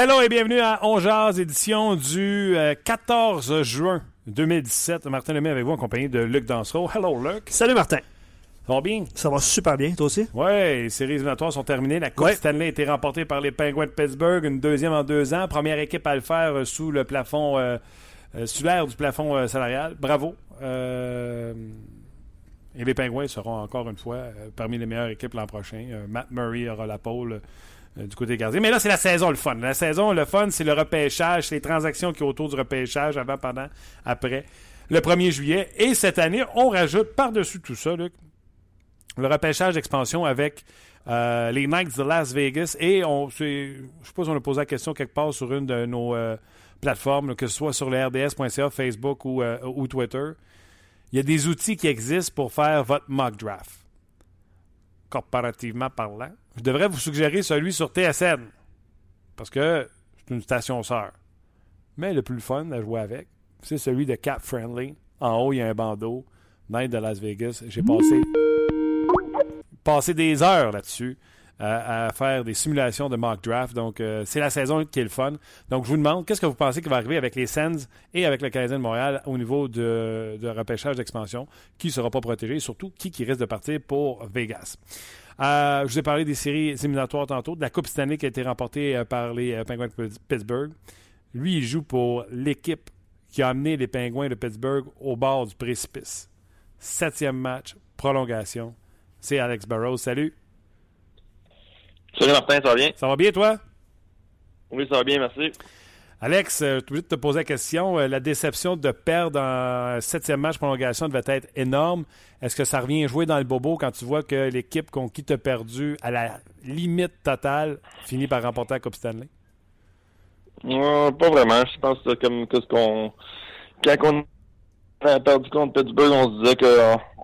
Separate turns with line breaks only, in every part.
Hello et bienvenue à On Jazz, édition du 14 euh, juin 2017. Martin Lemay avec vous en compagnie de Luc Dansereau. Hello Luc.
Salut Martin.
Ça va bien?
Ça va super bien, toi aussi?
Oui, les séries éliminatoires sont terminées. La Coupe
Ouais.
Stanley a été remportée par les Penguins de Pittsburgh, une deuxième en deux ans. Première équipe à le faire euh, sous le plafond, euh, sous l'air du plafond euh, salarial. Bravo. Euh, et les Penguins seront encore une fois parmi les meilleures équipes l'an prochain. Matt Murray aura la euh, du côté gardien. Mais là, c'est la saison, le fun. La saison, le fun, c'est le repêchage, c'est les transactions qui sont autour du repêchage, avant, pendant, après, le 1er juillet. Et cette année, on rajoute par-dessus tout ça, le repêchage d'expansion avec euh, les Knights de Las Vegas. Et on, je si on a posé la question quelque part sur une de nos euh, plateformes, que ce soit sur le RDS.ca, Facebook ou, euh, ou Twitter. Il y a des outils qui existent pour faire votre mock draft. Corporativement parlant. Je devrais vous suggérer celui sur TSN. Parce que c'est une station sœur. Mais le plus fun à jouer avec, c'est celui de Cap Friendly. En haut, il y a un bandeau. Night de Las Vegas. J'ai passé passer des heures là-dessus à, faire des simulations de mock draft. Donc, euh, c'est la saison qui est le fun. Donc, je vous demande, qu'est-ce que vous pensez qui va arriver avec les Sens et avec le Canadien de Montréal au niveau de, de repêchage d'expansion? Qui ne sera pas protégé et surtout qui, qui risque de partir pour Vegas? Euh, je vous ai parlé des séries éliminatoires tantôt, de la Coupe Stanley qui a été remportée euh, par les Penguins de Pitts- Pittsburgh. Lui, il joue pour l'équipe qui a amené les Penguins de Pittsburgh au bord du précipice. Septième match, prolongation. C'est Alex Burrows. Salut.
Salut Martin, ça va bien?
Ça va bien, toi?
Oui, ça va bien, merci.
Alex, je suis obligé de te poser la question. Euh, La déception de perdre en septième match prolongation devait être énorme. Est-ce que ça revient jouer dans le bobo quand tu vois que l'équipe contre qui t'a perdu à la limite totale finit par remporter la Coupe Stanley?
Euh, pas vraiment. Je pense que comme que ce qu'on. Quand on a perdu contre Pittsburgh, on se disait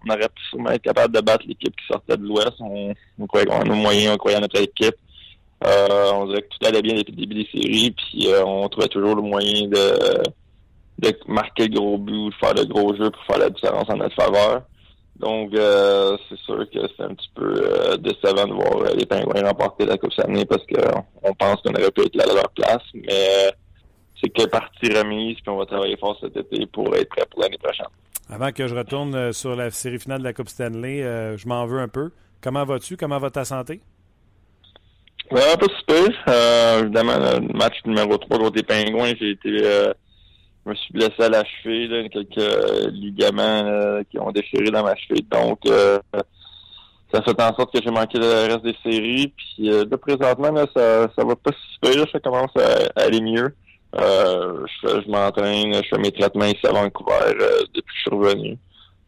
qu'on aurait pu sûrement être capable de battre l'équipe qui sortait de l'Ouest. On, on croyait qu'on a nos moyens, on croyait en notre équipe. Euh, on disait que tout allait bien depuis le début des séries, puis euh, on trouvait toujours le moyen de, marquer le gros but de faire le gros jeu pour faire la différence en notre faveur. Donc, euh, c'est sûr que c'est un petit peu décevant de voir les Pingouins remporter la Coupe Stanley parce qu'on on pense qu'on aurait pu être là à leur place, mais c'est que partie remise, puis on va travailler fort cet été pour être prêt pour l'année prochaine.
Avant que je retourne euh, sur la série finale de la Coupe Stanley, euh, je m'en veux un peu. Comment vas-tu? Comment va ta santé?
Ouais, pas super. Évidemment, le match numéro 3 contre les Pingouins, j'ai été euh, je me suis blessé à la cheville, là, quelques ligaments qui ont déchiré dans ma cheville. Donc ça fait en sorte que j'ai manqué le reste des séries. Puis là, présentement, ça, ça va pas super, ça commence à aller mieux. Euh, je je m'entraîne, je fais mes traitements ici à Vancouver euh, depuis que je suis revenu.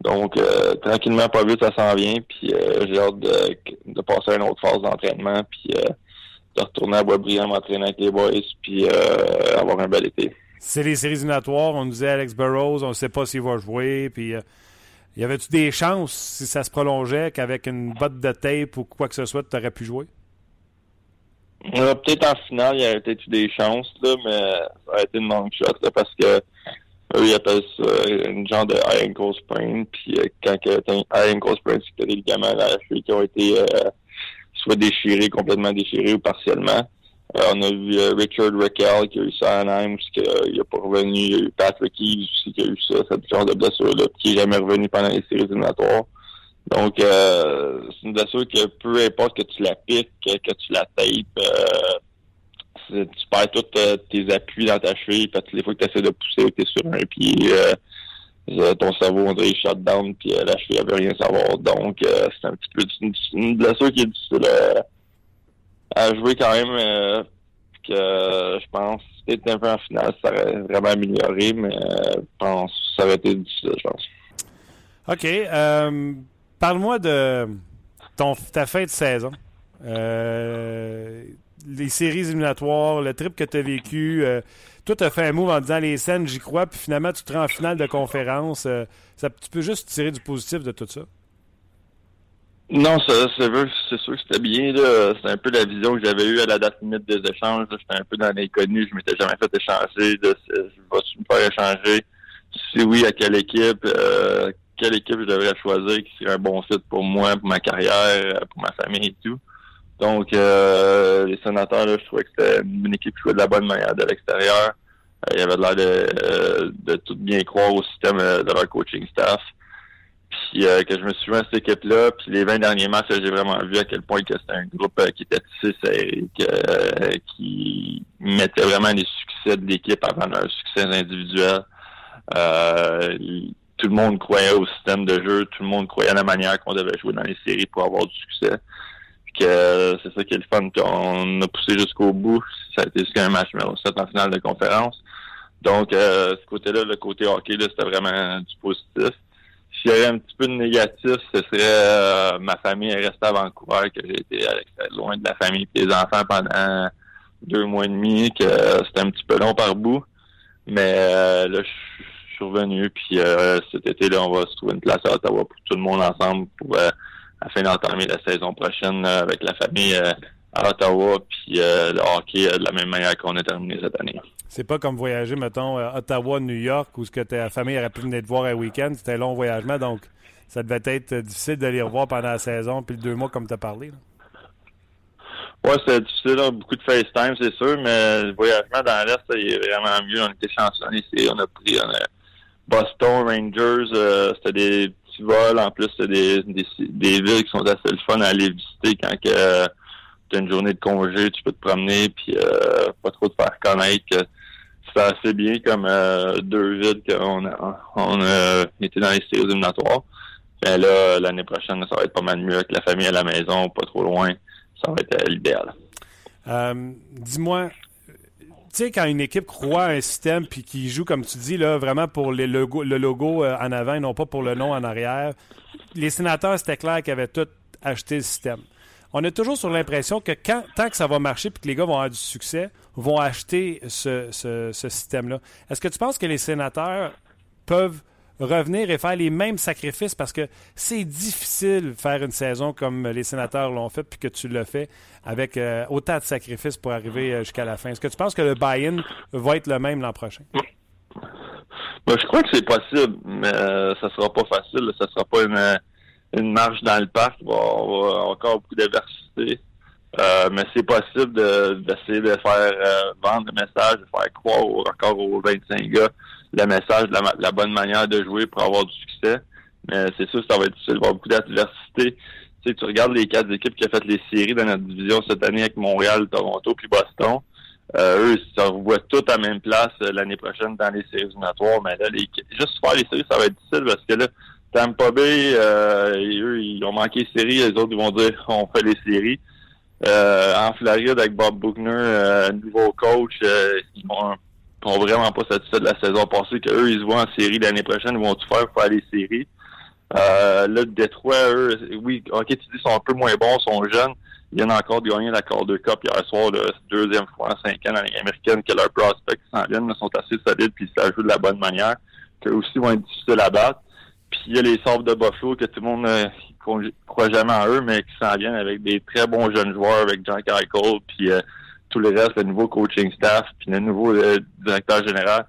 Donc, euh, tranquillement, pas vite, ça s'en vient. Puis, euh, j'ai hâte de, passer à une autre phase d'entraînement. Puis, de retourner à Boisbriand, m'entraîner avec les boys. Puis, avoir un bel été.
C'est les séries éliminatoires. On disait Alex Burrows, on ne sait pas s'il va jouer. Puis, y avait-tu des chances, si ça se prolongeait, qu'avec une botte de tape ou quoi que ce soit, tu aurais pu jouer?
Euh, peut-être en finale, il y aurait peut-être eu des chances, là, mais ça aurait été une long shot, là, parce que eux, ils appellent ça une genre de high ankle sprain. Puis, euh, quand que t'as un high ankle sprain, c'est que des ligaments cheville qui ont été euh, soit déchirés, complètement déchirés ou partiellement. Euh, on a vu euh, Richard Raquel qui a eu ça à Anaheim, parce qu'il n'a pas revenu. Il y a eu Patrick Eves aussi qui a eu ça, cette genre de blessure-là, qui n'est jamais revenu pendant les séries éliminatoires. Donc, euh, c'est une blessure que peu importe que tu la piques, que, que tu la tapes, euh, tu perds tous euh, tes appuis dans ta cheville. Fait que les fois que tu essaies de pousser, tu es sur un pied, euh, euh, ton cerveau, on dirait, shut down, puis euh, la cheville, elle veut rien savoir. Donc, c'est un petit peu une, blessure qui est difficile à, jouer quand même. que je pense que c'était un peu en finale, ça aurait vraiment amélioré, mais je pense que ça aurait été difficile, je pense.
OK. Parle-moi de ta fin de saison. les séries éliminatoires, le trip que tu as vécu. toi, tu fait un move en disant les scènes, j'y crois, puis finalement, tu te rends en finale de conférence. ça, tu peux juste tirer du positif de tout ça?
Non, c'est sûr que c'était bien. C'est un peu la vision que j'avais eue à la date limite des échanges. J'étais un peu dans l'inconnu. Je m'étais jamais fait échanger. De, je vais me échanger? Si oui, à quelle équipe? Euh, quelle équipe je devrais choisir qui serait un bon fit pour moi, pour ma carrière, pour ma famille et tout. Donc, euh, les sénateurs, je trouvais que c'était une équipe qui jouait de la bonne manière de l'extérieur. Euh, il y avait l'air de, de tout bien croire au système de leur coaching staff. Puis euh, que je me suis à cette équipe-là. Puis les 20 derniers matchs, j'ai vraiment vu à quel point que c'était un groupe euh, qui était tissé serré, euh, qui mettait vraiment les succès de l'équipe avant leurs succès individuels. Tout le monde croyait au système de jeu, tout le monde croyait à la manière qu'on devait jouer dans les séries pour avoir du succès. Que c'est ça qui est le fun, qu'on a poussé jusqu'au bout. Ça a été jusqu'à un match numéro 7 en finale de conférence. Donc, ce côté-là, le côté hockey, c'était vraiment du positif. S'il y avait un petit peu de négatif, ce serait euh, ma famille est restée à Vancouver, que j'ai été loin de la famille et des enfants pendant deux mois et demi, que c'était un petit peu long par bout. Mais euh, là, je suis revenu, puis euh, cet été, là, on va se trouver une place à Ottawa pour tout le monde ensemble pour afin d'entamer la saison prochaine avec la famille à Ottawa, puis le hockey de la même manière qu'on a terminé cette année.
C'est pas comme voyager, mettons, à Ottawa, New York, où ce que ta famille aurait pu venir te voir un week-end. C'était un long voyagement, donc ça devait être difficile de les revoir pendant la saison, puis deux mois, comme tu as parlé.
Oui, c'était difficile, beaucoup de FaceTime, c'est sûr, mais le voyagement dans l'Est, il est vraiment mieux. On était chanceux ici. On a pris Boston, Rangers, euh, c'était des petits vols. En plus, c'était des, des, villes qui sont assez le fun à aller visiter quand que, tu as une journée de congé, tu peux te promener, puis euh, pas trop te faire connaître c'est assez bien comme euh, deux vides qu'on a, on a été dans les séries éliminatoires. Mais là, l'année prochaine, ça va être pas mal mieux avec la famille à la maison, pas trop loin. Ça va être euh, l'idéal.
Euh, dis-moi, sais, quand une équipe croit à un système puis qui joue, comme tu dis, là, vraiment pour le logo en avant et non pas pour le nom en arrière, les sénateurs, c'était clair qu'ils avaient tout acheté le système on a toujours sur l'impression que tant que ça va marcher et que les gars vont avoir du succès, vont acheter ce, système-là. Est-ce que tu penses que les sénateurs peuvent revenir et faire les mêmes sacrifices parce que c'est difficile de faire une saison comme les sénateurs l'ont fait puis que tu l'as fait avec euh, autant de sacrifices pour arriver euh, jusqu'à la fin. Est-ce que tu penses que le buy-in va être le même l'an prochain?
Ben, je crois que c'est possible, mais euh, ça sera pas facile. Ça sera pas une une marche dans le parc, il va avoir encore beaucoup d'adversité. Euh, mais c'est possible d'essayer de, faire euh, vendre le message, de faire croire encore aux 25 gars le message, la, la bonne manière de jouer pour avoir du succès. Mais c'est sûr ça va être difficile, il va y avoir beaucoup d'adversité. Tu sais, tu regardes les quatre équipes qui ont fait les séries dans notre division cette année avec Montréal, Toronto puis Boston. Euh, eux, ils se revoient à la même place l'année prochaine dans les séries éliminatoires. Mais là, les, juste faire les séries, ça va être difficile parce que là, Tampa Bay, euh, eux, ils ont manqué les séries. Les autres, ils vont dire on fait les séries. Euh, en Floride, avec Bob Buckner, euh, nouveau coach, euh, ils vont, sont vraiment pas satisfaits de la saison passée. Qu'eux, ils se voient en série l'année prochaine. Ils vont tout faire pour faire les séries. Euh, là, Détroit, eux, oui, ok, tu dis, ils sont un peu moins bons, ils sont jeunes. Ils viennent encore de gagner la Calder Cup hier soir, la deuxième fois en cinq ans dans la américaine que leurs prospects s'en viennent, sont assez solides puis ça joue de la bonne manière. Qu'eux aussi vont être difficiles à battre. Puis il y a les Sabres de Buffalo que tout le monde ne croit jamais en eux, mais qui s'en viennent avec des très bons jeunes joueurs, avec John Eichel, puis euh, tout le reste, le nouveau coaching staff, puis le nouveau euh, directeur général.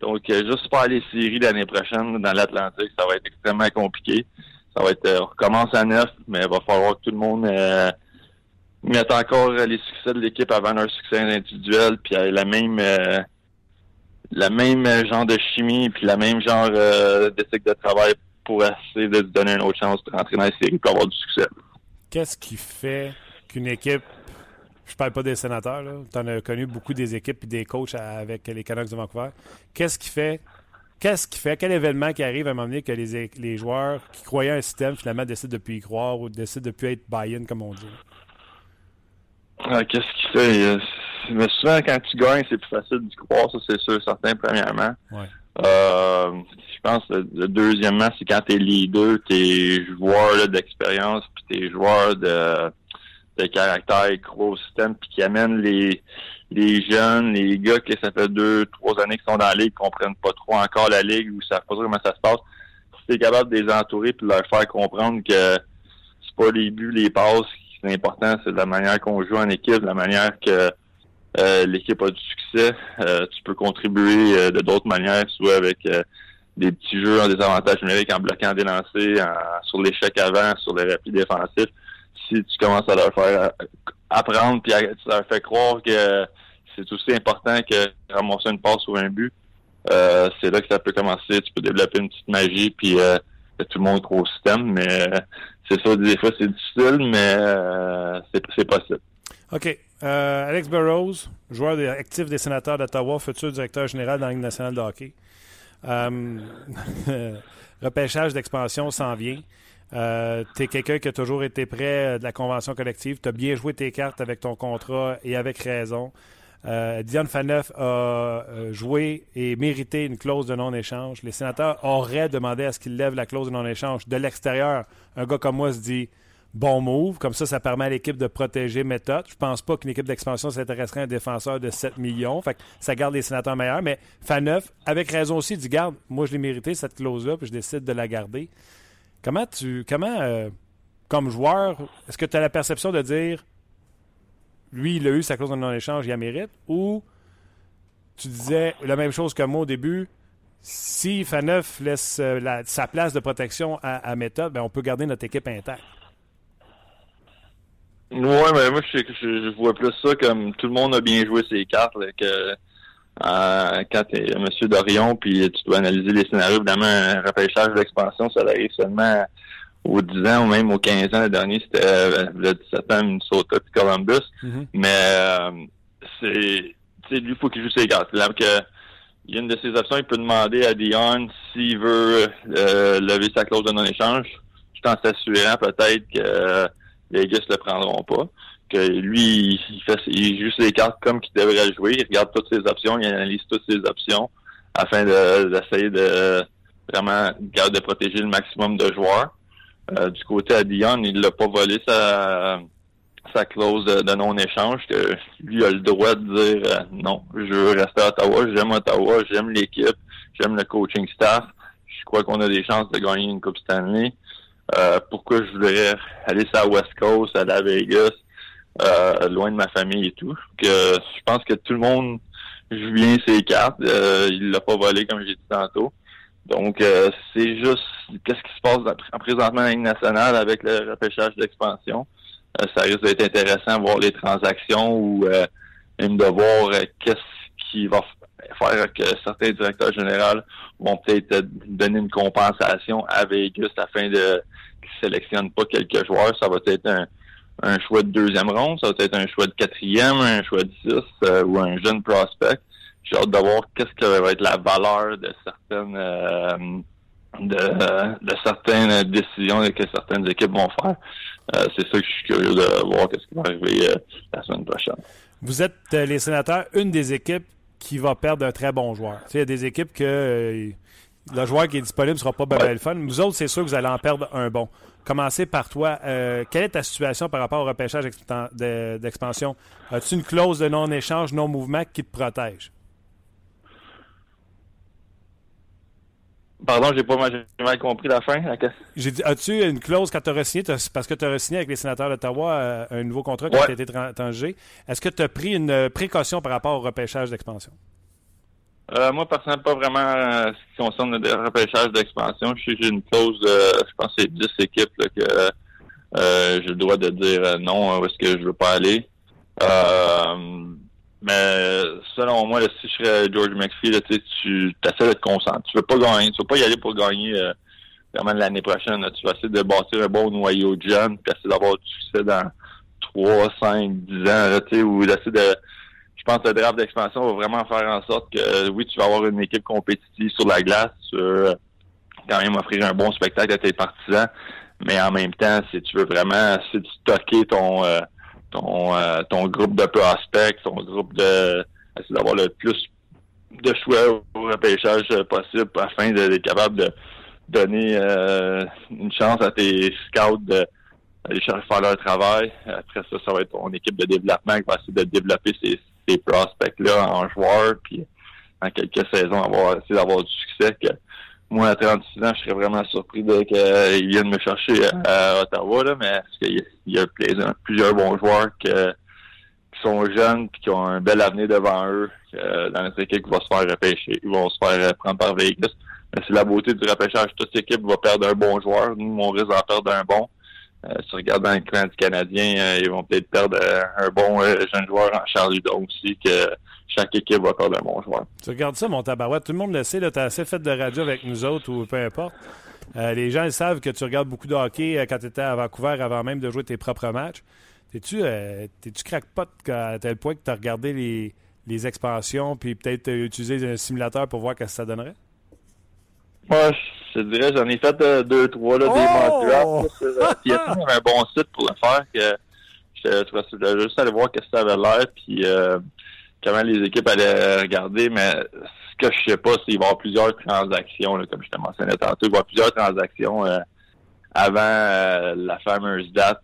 Donc, euh, juste faire les séries l'année prochaine dans l'Atlantique, ça va être extrêmement compliqué. Ça va être, on recommence à neuf, mais il va falloir que tout le monde mette encore les succès de l'équipe avant leur succès individuel, puis la même la même genre de chimie puis la même genre euh, d'éthique de travail pour essayer de se donner une autre chance de rentrer dans la série pour avoir du succès.
Qu'est-ce qui fait qu'une équipe, je parle pas des sénateurs, tu en as connu beaucoup des équipes et des coachs avec les Canucks de Vancouver, qu'est-ce qui fait Qu'est-ce qui fait, quel événement qui arrive à un moment donné que les, les joueurs qui croyaient un système finalement décident de plus y croire ou décident de plus être buy-in comme on dit?
Ah, qu'est-ce qui fait? mais souvent, quand tu gagnes, c'est plus facile d'y croire, ça, c'est sûr, certain, premièrement.
Ouais.
Euh, je pense que le, deuxièmement, c'est quand t'es leader, tes joueurs d'expérience, puis tes joueurs de, de caractère gros système, puis qui amènent les, les jeunes, les gars qui ça fait deux, trois années qu'ils sont dans la ligue, comprennent pas trop encore la ligue ou savent pas trop comment ça se passe. Si t'es capable de les entourer puis de leur faire comprendre que c'est pas les buts, les passes, qui sont importants, c'est la manière qu'on joue en équipe, la manière que euh, l'équipe a du succès. Euh, tu peux contribuer euh, de d'autres manières, soit avec des petits jeux en désavantage numérique, en bloquant des lancers, sur l'échec avant, sur les replis défensifs. Si tu commences à leur faire apprendre puis tu leur fais croire que c'est aussi important que ramasser une passe ou un but, c'est là que ça peut commencer. Tu peux développer une petite magie puis tout le monde est au système, mais c'est ça, des fois c'est difficile, mais c'est possible.
OK. Euh, Alex Burrows, joueur actif des sénateurs d'Ottawa, futur directeur général dans la Ligue nationale de hockey. Euh, repêchage d'expansion s'en vient. Euh, tu es quelqu'un qui a toujours été près de la convention collective. Tu as bien joué tes cartes avec ton contrat et avec raison. Dion Faneuf a joué et mérité une clause de non-échange. Les sénateurs auraient demandé à ce qu'il lève la clause de non-échange. De l'extérieur, un gars comme moi se dit bon move. Comme ça, ça permet à l'équipe de protéger méthode. Je pense pas qu'une équipe d'expansion s'intéresserait à un défenseur de 7 millions. Fait que ça garde les sénateurs meilleurs. Mais Faneuf, avec raison aussi, dit garde, moi je l'ai mérité cette clause-là, puis je décide de la garder. Comment tu. Comment, euh, comme joueur, est-ce que tu as la perception de dire lui, il a eu sa clause de non-échange, il la mérite? Ou tu disais la même chose que moi au début, si Faneuf laisse euh, sa place de protection à, méthode, ben on peut garder notre équipe intacte.
Ouais, mais moi, je, je, vois plus ça comme tout le monde a bien joué ses cartes, euh, quand t'es Monsieur Dorion, puis tu dois analyser les scénarios, évidemment, un repêchage d'expansion, ça arrive seulement aux 10 ans ou même aux 15 ans. Le dernier, c'était euh, le 17 ans, Minnesota puis Columbus. Mm-hmm. Mais euh, c'est, tu sais, lui, il faut qu'il joue ses cartes. Là, que, il y a une de ses options, il peut demander à Dion s'il veut euh, lever sa clause de non-échange. Je en s'assurant peut-être que les Vegas le prendront pas. Que lui, il fait, il joue ses cartes comme qu'il devrait jouer. Il regarde toutes ses options, il analyse toutes ses options afin d'essayer de, vraiment de protéger le maximum de joueurs. Euh, du côté à Dion, il l'a pas volé sa, sa clause de, non-échange, que lui a le droit de dire euh, non, je veux rester à Ottawa, j'aime Ottawa, j'aime l'équipe, j'aime le coaching staff. Je crois qu'on a des chances de gagner une Coupe Stanley. Euh, pourquoi je voudrais aller sur la West Coast, à Vegas, euh, loin de ma famille et tout. Que je pense que tout le monde joue bien ses cartes. Euh, il l'a pas volé comme j'ai dit tantôt. Donc euh, c'est juste qu'est-ce qui se passe en présentement en Ligue nationale avec le repêchage d'expansion? ça risque d'être intéressant de voir les transactions ou même de voir qu'est-ce qui va faire que certains directeurs généraux vont peut-être donner une compensation à Vegas afin de sélectionne pas quelques joueurs, ça va être un, un choix de deuxième ronde, ça va être un choix de quatrième, un choix de six euh, ou un jeune prospect. J'ai hâte de voir qu'est-ce que va être la valeur de certaines euh, de, certaines décisions que certaines équipes vont faire. Euh, c'est ça que je suis curieux de voir qu'est-ce qui va arriver la semaine prochaine.
Vous êtes les sénateurs, une des équipes qui va perdre un très bon joueur. Il y a des équipes que le joueur qui est disponible ne sera pas bien le fun. Vous autres, c'est sûr que vous allez en perdre un bon. Commencez par toi. Euh, quelle est ta situation par rapport au repêchage d'expansion? As-tu une clause de non-échange, non-mouvement qui te protège?
Pardon, j'ai pas mal compris la fin.
J'ai dit, as-tu une clause quand tu as signé, parce que tu as signé avec les sénateurs d'Ottawa euh, un nouveau contrat qui a été étranger. Est-ce que tu as pris une précaution par rapport au repêchage d'expansion?
Euh, moi, personnellement, pas vraiment euh, ce qui concerne le repêchage d'expansion. Je j'ai une clause, de, je pense c'est 10 équipes là, que euh, j'ai le droit de dire euh, non où est-ce que je veux pas aller. mais selon moi, si je serais George McPhee, là, tu essaies de te concentrer. Tu veux pas gagner. Tu veux pas y aller pour gagner vraiment l'année prochaine. Tu vas essayer de bâtir un bon noyau de jeunes, puis essayer d'avoir du succès dans 3, 5, 10 ans, là, ou d'essayer de pense que le draft d'expansion va vraiment faire en sorte que oui, tu vas avoir une équipe compétitive sur la glace, tu veux quand même offrir un bon spectacle à tes partisans, mais en même temps, si tu veux vraiment si tu stocker ton euh, ton, euh, ton groupe de prospects, ton groupe de essayer d'avoir le plus de choix au repêchage possible afin d'être capable de donner euh, une chance à tes scouts d'aller chercher faire leur travail. Après ça, ça va être ton équipe de développement qui va essayer de développer ces, ces prospects-là en joueurs, puis en quelques saisons, avoir, essayer d'avoir du succès. Que moi, à 36 ans, je serais vraiment surpris de qu'ils viennent me chercher à, Ottawa, là, mais parce qu'il y a, plusieurs bons joueurs que, qui sont jeunes puis qui ont un bel avenir devant eux dans notre équipe qui va se faire repêcher. Ils vont se faire prendre par Vegas. Mais c'est la beauté du repêchage. Toute équipe va perdre un bon joueur. Nous, on risque d'en perdre un bon. Euh, si tu regardes dans le clan du Canadien, euh, ils vont peut-être perdre euh, un bon jeune joueur en Charlie Hudon aussi, que chaque équipe va perdre un bon joueur.
Tu regardes ça, mon tabarouette. Tout le monde le sait, tu as assez fait de radio avec nous autres ou peu importe. les gens savent que tu regardes beaucoup de hockey quand tu étais à Vancouver avant même de jouer tes propres matchs. T'es-tu t'es-tu crackpot à tel point que tu as regardé les, les expansions puis peut-être utilisé un simulateur pour voir ce que ça donnerait?
Moi, je dirais, j'en ai fait euh, deux, trois, là, des
oh!
mock drafts. Il y a un bon site pour le faire que je voulais juste aller voir que ça avait l'air, puis euh, comment les équipes allaient regarder, mais ce que je sais pas, c'est qu'il va y avoir plusieurs transactions, là, comme je te mentionnais tantôt, il va y avoir plusieurs transactions euh, avant la fameuse date.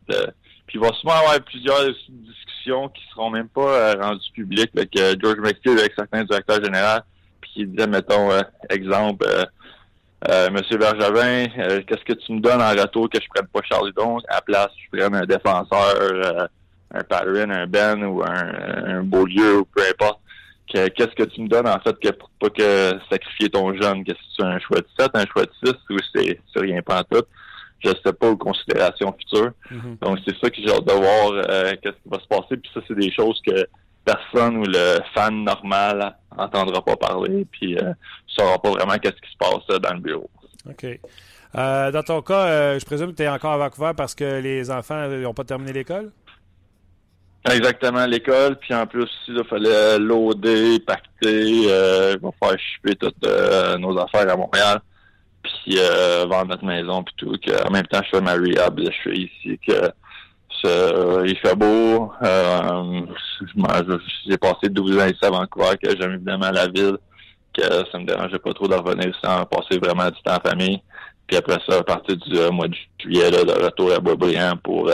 puis il va sûrement y avoir plusieurs discussions qui seront même pas rendues publiques, avec George McPhee avec certains directeurs généraux, puis qui disait, mettons, exemple, euh, Monsieur Bergevin, euh, qu'est-ce que tu me donnes en retour que je prenne pas Charlie Donc à la place, je prenne un défenseur, euh, un Patterson, un Ben ou un, un Beaulieu ou peu importe. Qu'est-ce que tu me donnes en fait que pour pas que sacrifier ton jeune, que c'est un choix de 7, un choix de 6 ou c'est rien pas en tout? Je sais pas aux considérations futures. Mm-hmm. Donc c'est ça que j'ai hâte de voir qu'est-ce qui va se passer. Puis ça, c'est des choses que personne ou le fan normal entendra pas parler, puis euh, saura pas vraiment qu'est-ce qui se passe euh, dans le bureau.
OK. Euh, dans ton cas, euh, je présume que tu es encore à Vancouver parce que les enfants n'ont pas terminé l'école?
Exactement, l'école. Puis en plus, il fallait loader, pacter, il va faire chipper toutes nos affaires à Montréal. Puis vendre notre maison, puis tout. Que, en même temps, je fais ma rehab, je suis ici. que euh, il fait beau. Euh, j'ai passé 12 ans ici à Vancouver, que j'aime évidemment la ville, que ça me dérangeait pas trop de revenir sans passer vraiment du temps en famille. Puis après ça, à partir du euh, mois de juillet, là, de retour à Boisbriand pour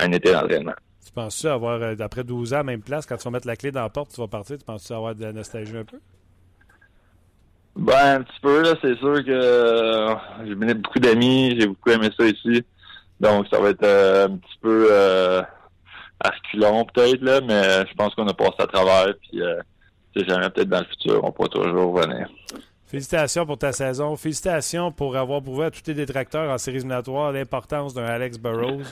un été d'entraînement.
Tu penses-tu avoir, d'après 12 ans, même place, quand tu vas mettre la clé dans la porte, tu vas partir, tu penses-tu avoir de la nostalgie un peu?
Ben, un petit peu, là, c'est sûr que j'ai mené beaucoup d'amis, j'ai beaucoup aimé ça ici. Donc, ça va être euh, un petit peu euh, peut-être, là, mais je pense qu'on a passé à travers. Puis, euh, jamais, peut-être dans le futur, on pourra toujours revenir.
Félicitations pour ta saison. Félicitations pour avoir prouvé à tous tes détracteurs en séries éliminatoires l'importance d'un Alex Burrows.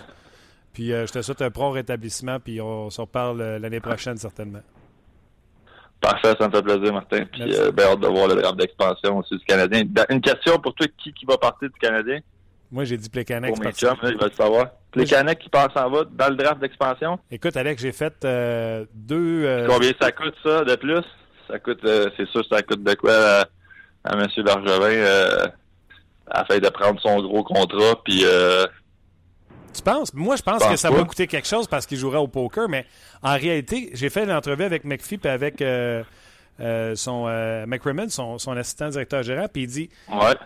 Puis euh, je te souhaite un prompt rétablissement, puis on s'en reparle l'année prochaine certainement.
Parfait, ça me fait plaisir, Martin. Puis euh, bien hâte de voir le draft d'expansion aussi du Canadien. Une question pour toi, qui, qui va partir du Canadien?
Moi, j'ai dit Plekanec.
Pour mes chums, il va le savoir. Plekanec qui passe en va dans le draft d'expansion.
Écoute, Alex, j'ai fait euh, deux... Euh,
Combien ça coûte, ça, de plus? Ça coûte, euh, c'est sûr, ça coûte de quoi à, à M. Bergevin afin de prendre son gros contrat, puis...
Tu penses? Moi, je pense, que ça va coûter quelque chose parce qu'il jouera au poker, mais en réalité, j'ai fait l'entrevue avec McPhee et avec son McRimmon, son, son assistant directeur général, puis il dit...
Ouais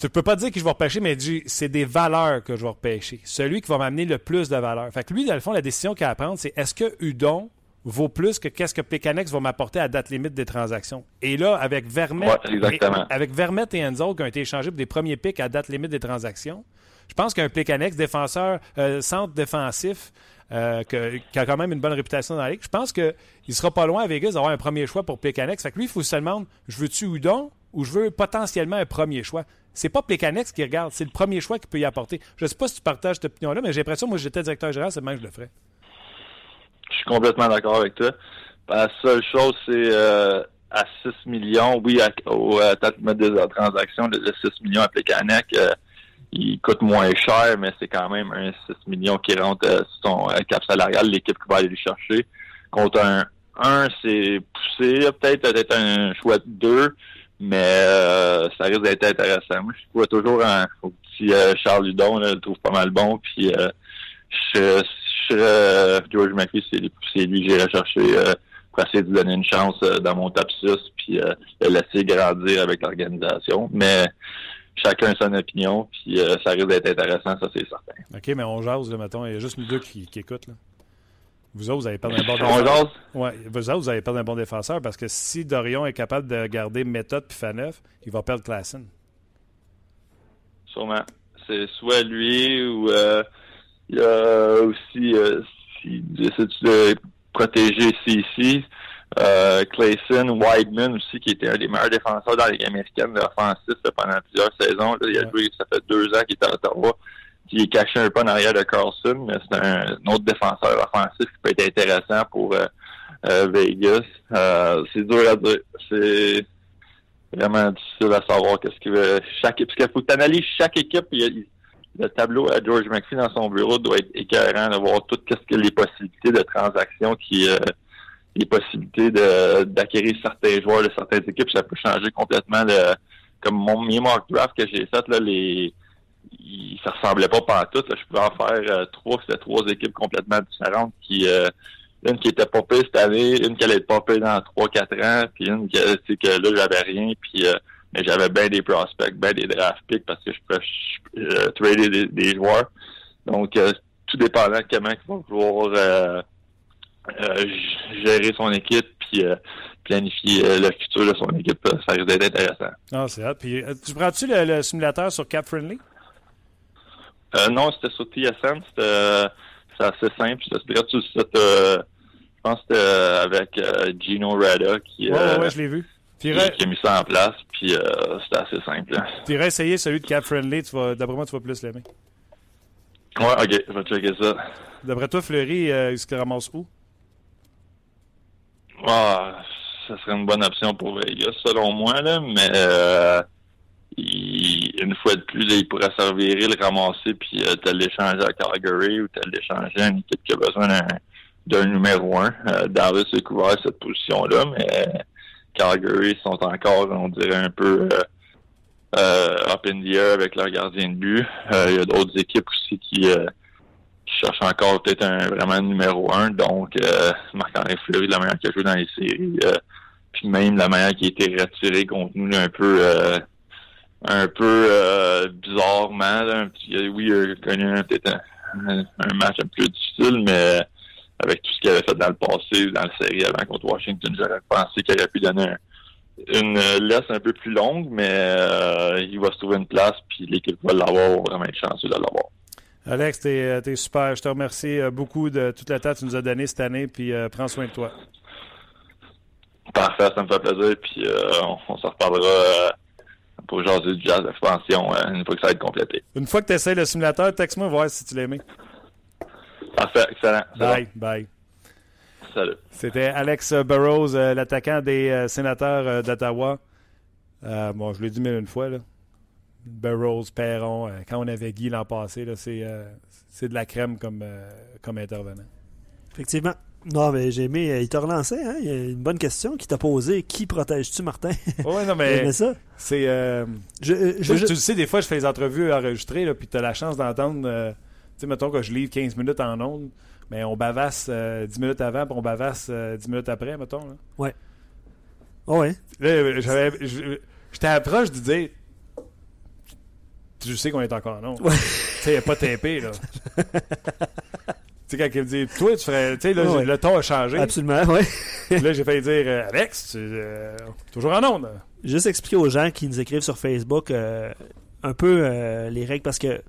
je ne peux pas dire que je vais repêcher, mais c'est des valeurs que je vais repêcher. Celui qui va m'amener le plus de valeur. Fait que lui, dans le fond, la décision qu'il a à prendre, c'est est-ce que Udon vaut plus que qu'est-ce que Pécanex va m'apporter à date limite des transactions? Et là, avec Vermette, et, avec Vermette et Enzo qui ont été échangés pour des premiers pics à date limite des transactions, je pense qu'un Pécanex, défenseur, euh, centre défensif, euh, qui a quand même une bonne réputation dans la ligue, je pense qu'il sera pas loin à Vegas d'avoir un premier choix pour Pécanex. Fait que lui, il faut se demander, je veux-tu Udon ou je veux potentiellement un premier choix? C'est pas Plekanex qui regarde, c'est le premier choix qu'il peut y apporter. Je ne sais pas si tu partages cette opinion-là, mais j'ai l'impression, moi, j'étais directeur général, c'est même que je le ferais.
Je suis complètement d'accord avec toi. La seule chose, c'est euh, à 6 millions, oui, à, au à des transactions, le, 6 millions à Plekanec, euh, il coûte moins cher, mais c'est quand même un 6 millions qui rentre euh, sur son cap salarial, l'équipe qui va aller le chercher. Contre un 1, c'est poussé, peut-être peut-être un choix de 2 mais euh, ça risque d'être intéressant. Moi, je vois toujours un, petit euh, Charles Ludon, là, je le trouve pas mal bon. Puis euh, je, serais George McPhee, c'est lui que j'irais chercher euh, pour essayer de lui donner une chance euh, dans mon top 6 puis euh, de laisser grandir avec l'organisation. Mais chacun son opinion, puis ça risque d'être intéressant, ça c'est certain.
OK, mais on jase, là, mettons. Il y a juste nous deux qui, qui écoutent. Là. Vous autres, vous avez perdu un bon défenseur. Ouais, vous autres, vous avez perdu un bon défenseur parce que si Dorion est capable de garder méthode puis Faneuf, il va perdre Klassen.
Sûrement. C'est soit lui ou euh, il y a aussi euh, si de protéger CC, euh, Clayson, Wideman aussi, qui était un des meilleurs défenseurs dans la Ligue américaine offensif pendant plusieurs saisons. il a joué, ça fait deux ans qu'il est à Ottawa qui est caché un peu en arrière de Carlson, mais c'est un, autre défenseur offensif qui peut être intéressant pour euh, euh, Vegas. Euh, c'est dur à dire. C'est vraiment difficile à savoir qu'est-ce qu'il veut. Chaque, parce qu'il faut que tu analyses chaque équipe. le tableau à George McPhee dans son bureau doit être écœurant de voir toutes qu'est-ce que les possibilités de transactions qui les possibilités d'acquérir certains joueurs de certaines équipes, ça peut changer complètement le comme mon mock draft que j'ai fait là les il, ça ressemblait pas pas à tout. Je pouvais en faire euh, trois, c'était trois équipes complètement différentes qui euh, une qui était popée cette année, une qui allait être popée dans trois, quatre ans, puis une qui c'est que là j'avais rien, puis euh, mais j'avais bien des prospects, bien des draft picks parce que je pouvais trader des, joueurs. Donc tout dépendant de comment il va vouloir gérer son équipe puis planifier le futur de son équipe, ça risque d'être intéressant.
Ah, c'est Puis tu prends-tu le, simulateur sur Cap Friendly?
Euh, non, c'était sur TSN. C'était assez simple. C'était. Euh, je pense que c'était avec euh, Gino Rada qui,
ouais, je l'ai vu.
Qui, a mis ça en place. Puis c'était assez simple.
Tu irais essayer celui de Cap Friendly. D'après moi, tu vas plus l'aimer.
Ouais, ok. Je vais checker ça.
D'après toi, Fleury, il se ramasse où?
Ah, ça serait une bonne option pour Vegas, selon moi, là, mais une fois de plus, il pourrait servir, le ramasser, puis euh, te l'échanger à Calgary ou te l'échanger à une équipe qui a besoin d'un numéro un. Euh, Dallas a couvert cette position-là, mais Calgary sont encore, on dirait, un peu euh, euh up in the air avec leur gardien de but. Il y a d'autres équipes aussi qui, cherchent encore peut-être un vraiment numéro un. Donc, Marc-André Fleury, la meilleure qui a joué dans les séries. puis même la manière qui a été retirée contre nous un peu un peu euh, bizarrement. Là, oui, il a connu peut-être un, match un peu plus difficile, mais avec tout ce qu'il avait fait dans le passé, dans la série avant contre Washington, j'aurais pensé qu'il aurait pu donner une laisse un peu plus longue, mais euh, il va se trouver une place, puis l'équipe va l'avoir, vraiment être chanceux de l'avoir.
Alex, t'es euh, es super. Je te remercie beaucoup de toute la temps que tu nous as donné cette année, puis prends soin de toi.
Parfait, ça me fait plaisir, puis on, on se reparlera pour jaser du jazz d'expansion euh, une fois que ça va être complété.
Une fois que tu essaies le simulateur, texte-moi voir si tu aimé.
Parfait, excellent.
Bye, bye.
Salut.
C'était Alex Burroughs, euh, l'attaquant des euh, sénateurs d'Ottawa. bon, je l'ai dit mille une fois, là. Burroughs, Perron, quand on avait Guy l'an passé, c'est de la crème comme, comme intervenant.
Effectivement. Non, mais j'ai aimé. Euh, il t'a relancé, hein? Il y a une bonne question qui t'a posé. Qui protèges-tu, Martin?
Oui, non, mais. ça? C'est. Euh, je, euh, je, tu le sais, des fois, je fais les entrevues enregistrées, là, puis tu as la chance d'entendre. tu sais, mettons que je livre 15 minutes en ondes, mais on bavasse 10 minutes avant, puis on bavasse 10 minutes après, mettons. Là.
Ouais. Oh, ouais.
Là, j'avais. J'étais approche de dire. Tu sais qu'on est encore en ondes. Ouais. tu sais, il n'y a pas TP, là. Tu sais, quand il me dit, toi, tu ferais. Tu sais, là, le ton a changé.
Absolument, oui.
là, j'ai failli dire, euh, Alex, tu, euh, toujours en onde.
Juste expliquer aux gens qui nous écrivent sur Facebook euh, un peu les règles parce que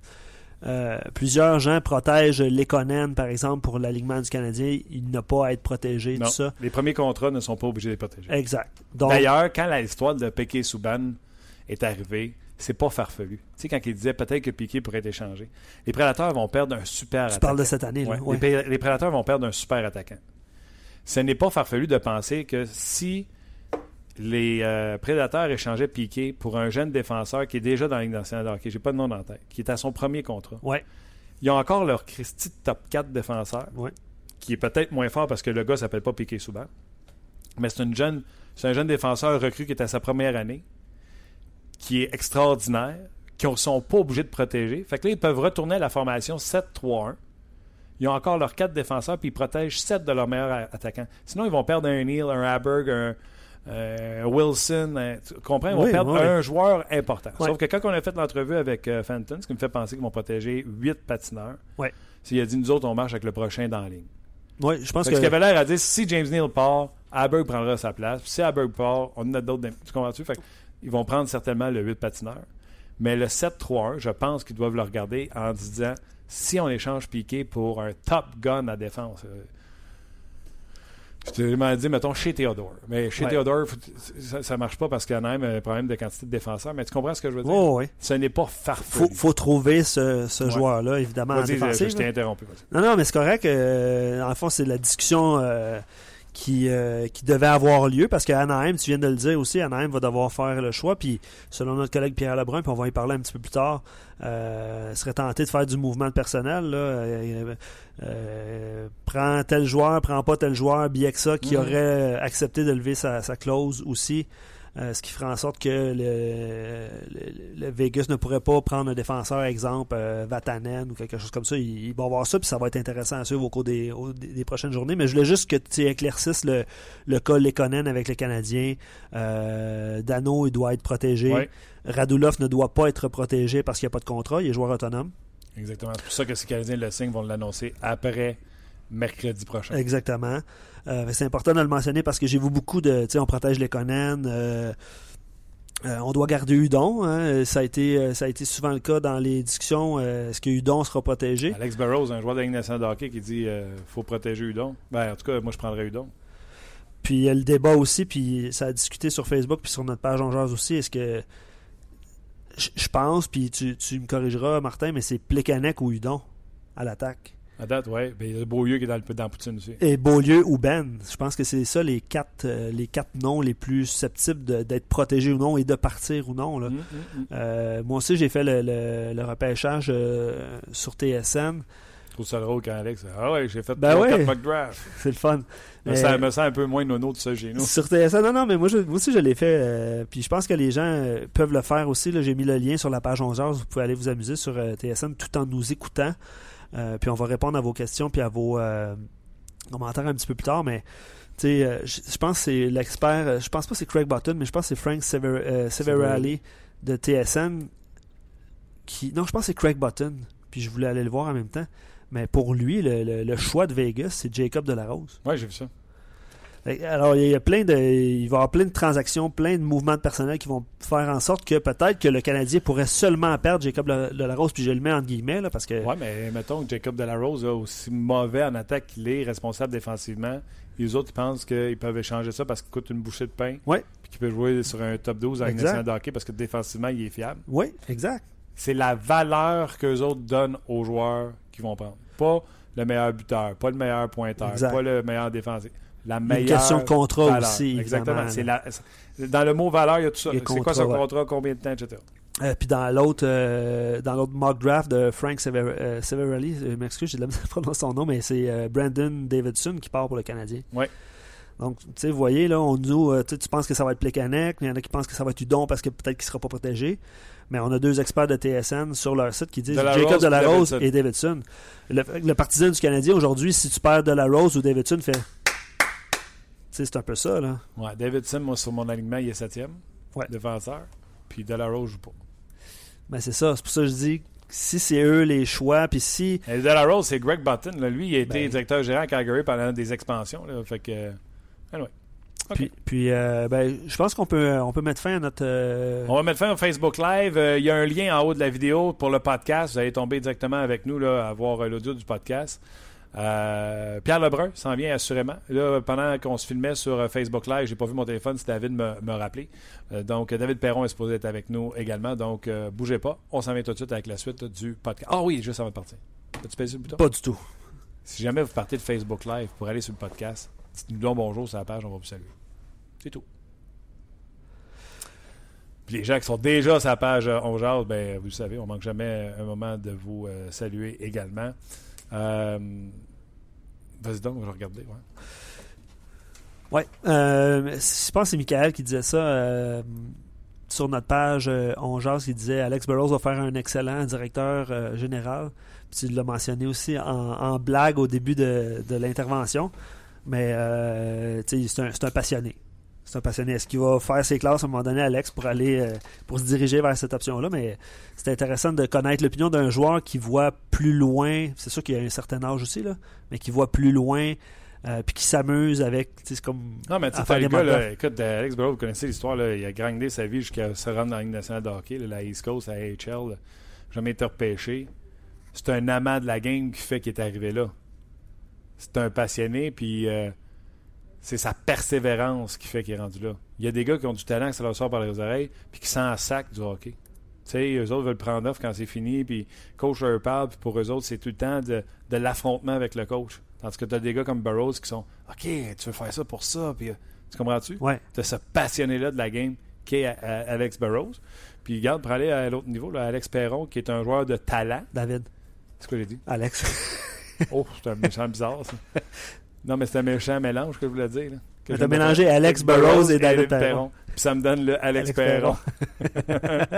plusieurs gens protègent Lekonen, par exemple, pour l'alignement du Canadien. Il n'a pas à être protégé, tout ça.
Les premiers contrats ne sont pas obligés d'être protégés.
Exact.
D'ailleurs, quand l'histoire de Péké Souban est arrivée, c'est pas farfelu. Tu sais, quand il disait peut-être que Piqué pourrait être échangé, les prédateurs vont perdre un super
tu parles de cette année, là.
Les, prédateurs vont perdre un super attaquant. Ce n'est pas farfelu de penser que si les euh, prédateurs échangeaient Piqué pour un jeune défenseur qui est déjà dans la Ligue nationale de hockey, j'ai pas de nom en tête, qui est à son premier contrat.
Ouais.
Ils ont encore leur Christie top 4 défenseur, qui est peut-être moins fort parce que le gars s'appelle pas Piqué Souban. Mais c'est une jeune, c'est un jeune défenseur recru qui est à sa première année qui est extraordinaire, qui ne sont pas obligés de protéger. Fait que là, ils peuvent retourner à la formation 7-3-1. ils ont encore leurs quatre défenseurs, puis ils protègent sept de leurs meilleurs attaquants. Sinon, ils vont perdre un Neal, un Haberg, un, euh, Wilson. tu comprends? Ils vont
Oui,
perdre
oui.
un joueur important. Sauf que quand on a fait l'entrevue avec euh, Fenton, ce qui me fait penser qu'ils vont protéger huit patineurs,
Ouais.
s'il a dit nous autres, on marche avec le prochain dans la ligne.
Oui, je pense
Fait
que.
que ce qu'il avait l'air à dire, si James Neal part, Haberg prendra sa place. Puis si Haberg part, on en a d'autres. Tu comprends-tu? Fait que ils vont prendre certainement le 8 patineurs. Mais le 7-3-1, je pense qu'ils doivent le regarder en disant si on échange Piqué pour un top gun à défense. euh, je te demande dit, mettons, chez Théodore. Mais chez
Ouais.
Théodore, faut- ça, ça marche pas parce qu'Anaheim a un problème de quantité de défenseurs. Mais tu comprends ce que je veux dire?
Oh, oui.
Ce n'est pas
Faut,
farfelu.
faut trouver ce, ce
Ouais.
joueur-là, évidemment, en
Vas-y, je, t'ai interrompu. vas-y.
Non, non, mais c'est correct. Euh, en fond, c'est la discussion euh, qui, euh, qui devait avoir lieu parce qu'à Anaheim, tu viens de le dire aussi, Anaheim va devoir faire le choix. Puis, selon notre collègue Pierre Lebrun, puis on va y parler un petit peu plus tard, euh, serait tenté de faire du mouvement de personnel. Là, Euh, euh, prends tel joueur, prends pas tel joueur, Bieksa qui
Mhm.
aurait accepté de lever sa, sa clause aussi. Euh, ce qui ferait en sorte que le, le- le Vegas ne pourrait pas prendre un défenseur, exemple, euh, Vatanen ou quelque chose comme ça. Ils, ils vont voir ça, puis ça va être intéressant à suivre au cours des, au- des- des prochaines journées. Mais je voulais juste que tu éclaircisses le, le cas Lekonen avec les Canadiens. Euh, Dano, il doit être protégé.
Ouais.
Radulov ne doit pas être protégé parce qu'il n'y a pas de contrat. Il est joueur autonome.
Exactement. C'est pour ça que ces Canadiens le signe vont l'annoncer après mercredi prochain.
Exactement. Euh, c'est important de le mentionner parce que j'ai vu beaucoup de. Tu sais, on protège les Conan. euh, euh, on doit garder Udon. hein. Ça, a été, ça a été souvent le cas dans les discussions. euh, Est-ce que Udon sera protégé?
Alex Burrows, un joueur de la Ligue nationale de hockey, qui dit euh, faut protéger Udon. Ben, en tout cas, moi, je prendrais Udon.
Puis il y a le débat aussi, puis ça a discuté sur Facebook, puis sur notre page On Jase aussi. Est-ce que. Je pense, puis tu, tu me corrigeras, Martin, mais c'est Plekanec ou Udon à l'attaque.
À date, oui. Ben, il y a Beaulieu qui est dans, le, dans poutine aussi.
Et Beaulieu ou Ben. Je pense que c'est ça les quatre, euh, les quatre noms les plus susceptibles d'être protégés ou non et de partir ou non. Là.
Hum, hum, hum.
Euh, moi aussi, j'ai fait le, le- le repêchage euh, sur TSN.
Je trouve ça drôle quand Alex. Ah ouais, j'ai fait
Ben
trois,
ouais.
quatre.
C'est le fun.
Mais ça me sent un peu moins nono de ça chez nous.
Sur TSN, non, non, mais moi, je- moi aussi, je l'ai fait. puis je pense que les gens peuvent le faire aussi. J'ai mis le lien sur la page 11 heures. Vous pouvez aller vous amuser sur TSN tout en nous écoutant. Euh, puis on va répondre à vos questions puis à vos euh, commentaires un petit peu plus tard. Mais tu sais, euh, je je pense que c'est l'expert. Je pense pas que c'est Craig Button, mais je pense que c'est Frank Sever- euh, Severali de TSN qui. Non, je pense que c'est Craig Button. Puis je voulais aller le voir en même temps. Mais pour lui, le, le- le choix de Vegas, c'est Jacob Delarose.
Oui, j'ai vu ça.
Alors, il y a plein de, il va y avoir plein de transactions, plein de mouvements de personnel qui vont faire en sorte que peut-être que le Canadien pourrait seulement perdre Jacob Delarose, puis je le mets entre guillemets, là, parce que
Ouais, mais mettons que Jacob Delarose, là, aussi mauvais en attaque qu'il est, responsable défensivement, les autres, ils pensent qu'ils peuvent échanger ça parce qu'il coûte une bouchée de pain.
Ouais.
Puis qu'il peut jouer sur un top 12 avec national de hockey parce que défensivement, il est fiable.
oui, exact.
C'est la valeur qu'eux autres donnent aux joueurs qu'ils vont prendre. Pas le meilleur buteur, pas le meilleur pointeur,
Exact.
pas le meilleur défensif. La
Une
meilleure
question de contrat
valeur.
aussi,
Exactement. la- dans le mot valeur, il y a tout ça. C'est quoi
contrat,
son
ouais.
contrat, combien de temps, etc.
Euh, puis dans l'autre, euh, dans l'autre mock draft de Frank Sever- euh, Severelli, je m'excuse, j'ai de la prononcer son nom, mais c'est euh, Brandon Davidson qui part pour le Canadien.
Ouais.
Donc, tu sais, vous voyez, là, on nous, tu sais, tu penses que ça va être Plekanec, mais il y en a qui pensent que ça va être Udon parce que peut-être qu'il ne sera pas protégé. Mais on a deux experts de TSN sur leur site qui disent
Delarose
Jacob Delarose et Davidson. Le, le partisan du Canadien aujourd'hui, si tu perds Delarose ou Davidson, fait. C'est un peu ça, là.
Ouais, Davidson, moi, sur mon alignement, il est septième.
Ouais.
Défenseur. Puis Delarose joue pas.
Ben, c'est ça. C'est pour ça que je dis si c'est eux les choix, puis si.
Et Delarose, c'est Greg Button. là. Lui, il a été
Ben-
directeur gérant à Calgary pendant des expansions. Là. Fait que. euh, anyway.
Puis, puis, euh, ben, je pense qu'on peut, on peut mettre fin à notre. euh,
On va mettre fin au Facebook Live. Euh, Il y a un lien en haut de la vidéo pour le podcast. Vous allez tomber directement avec nous là, à voir l'audio du podcast. Euh, Pierre Lebrun s'en vient assurément. Là, pendant qu'on se filmait sur euh, Facebook Live, j'ai pas vu mon téléphone si David me, me rappelait. Euh, donc, David Perron est supposé être avec nous également. Donc, euh, bougez pas. On s'en vient tout de suite avec la suite du podcast. Ah oui, juste avant de partir. As-tu payé sur le bouton?
Pas du tout.
Si jamais vous partez de Facebook Live pour aller sur le podcast, dites-nous donc bonjour sur la page, on va vous saluer. C'est tout. Puis les gens qui sont déjà sur la page On Jase, ben, vous le savez, on manque jamais un moment de vous saluer également. Euh, Vas-y donc, le regarder. Ouais.
Ouais. Euh, je pense que c'est Michael qui disait ça. euh, sur notre page, euh, on il disait Alex Burrows va faire un excellent directeur général. Puis tu l'as mentionné aussi en, blague au début de, de l'intervention. Mais c'est un, c'est un passionné. C'est un passionné. Est-ce qu'il va faire ses classes à un moment donné, Alex, pour aller euh, pour se diriger vers cette option-là? Mais c'est intéressant de connaître l'opinion d'un joueur qui voit plus loin. C'est sûr qu'il a un certain âge aussi, là, mais qui voit plus loin. euh, puis qui s'amuse avec, c'est comme
Non, mais tu sais, le gars, là, écoute, Alex Burrow, vous connaissez l'histoire, là, il a grindé sa vie jusqu'à se rendre dans la Ligue nationale de hockey, là, la East Coast, à AHL, là. jamais été repêché. C'est un amant de la game qui fait qu'il est arrivé là. C'est un passionné, puis euh, c'est sa persévérance qui fait qu'il est rendu là. Il y a des gars qui ont du talent, que ça leur sort par les oreilles, puis qui s'en sac du hockey. Tu sais, eux autres veulent prendre off quand c'est fini, puis coach leur parle, puis pour eux autres, c'est tout le temps de, de l'affrontement avec le coach. Tandis que tu as des gars comme Burroughs qui sont OK, tu veux faire ça pour ça, puis euh, tu comprends-tu?
Ouais.
de ce passionné-là de la game qui est euh, Alex Burrows. Puis regarde, pour aller à l'autre niveau, là, Alex Perron, qui est un joueur de talent.
David,
C'est ce que j'ai dit?
Alex.
Oh, c'est un méchant bizarre, ça. Non, mais c'est un méchant mélange que je voulais dire. Là, que
Mais t'as mélangé. Alex Burrows et David Perron.
Puis ça me donne le Alex,
Alex
Perron.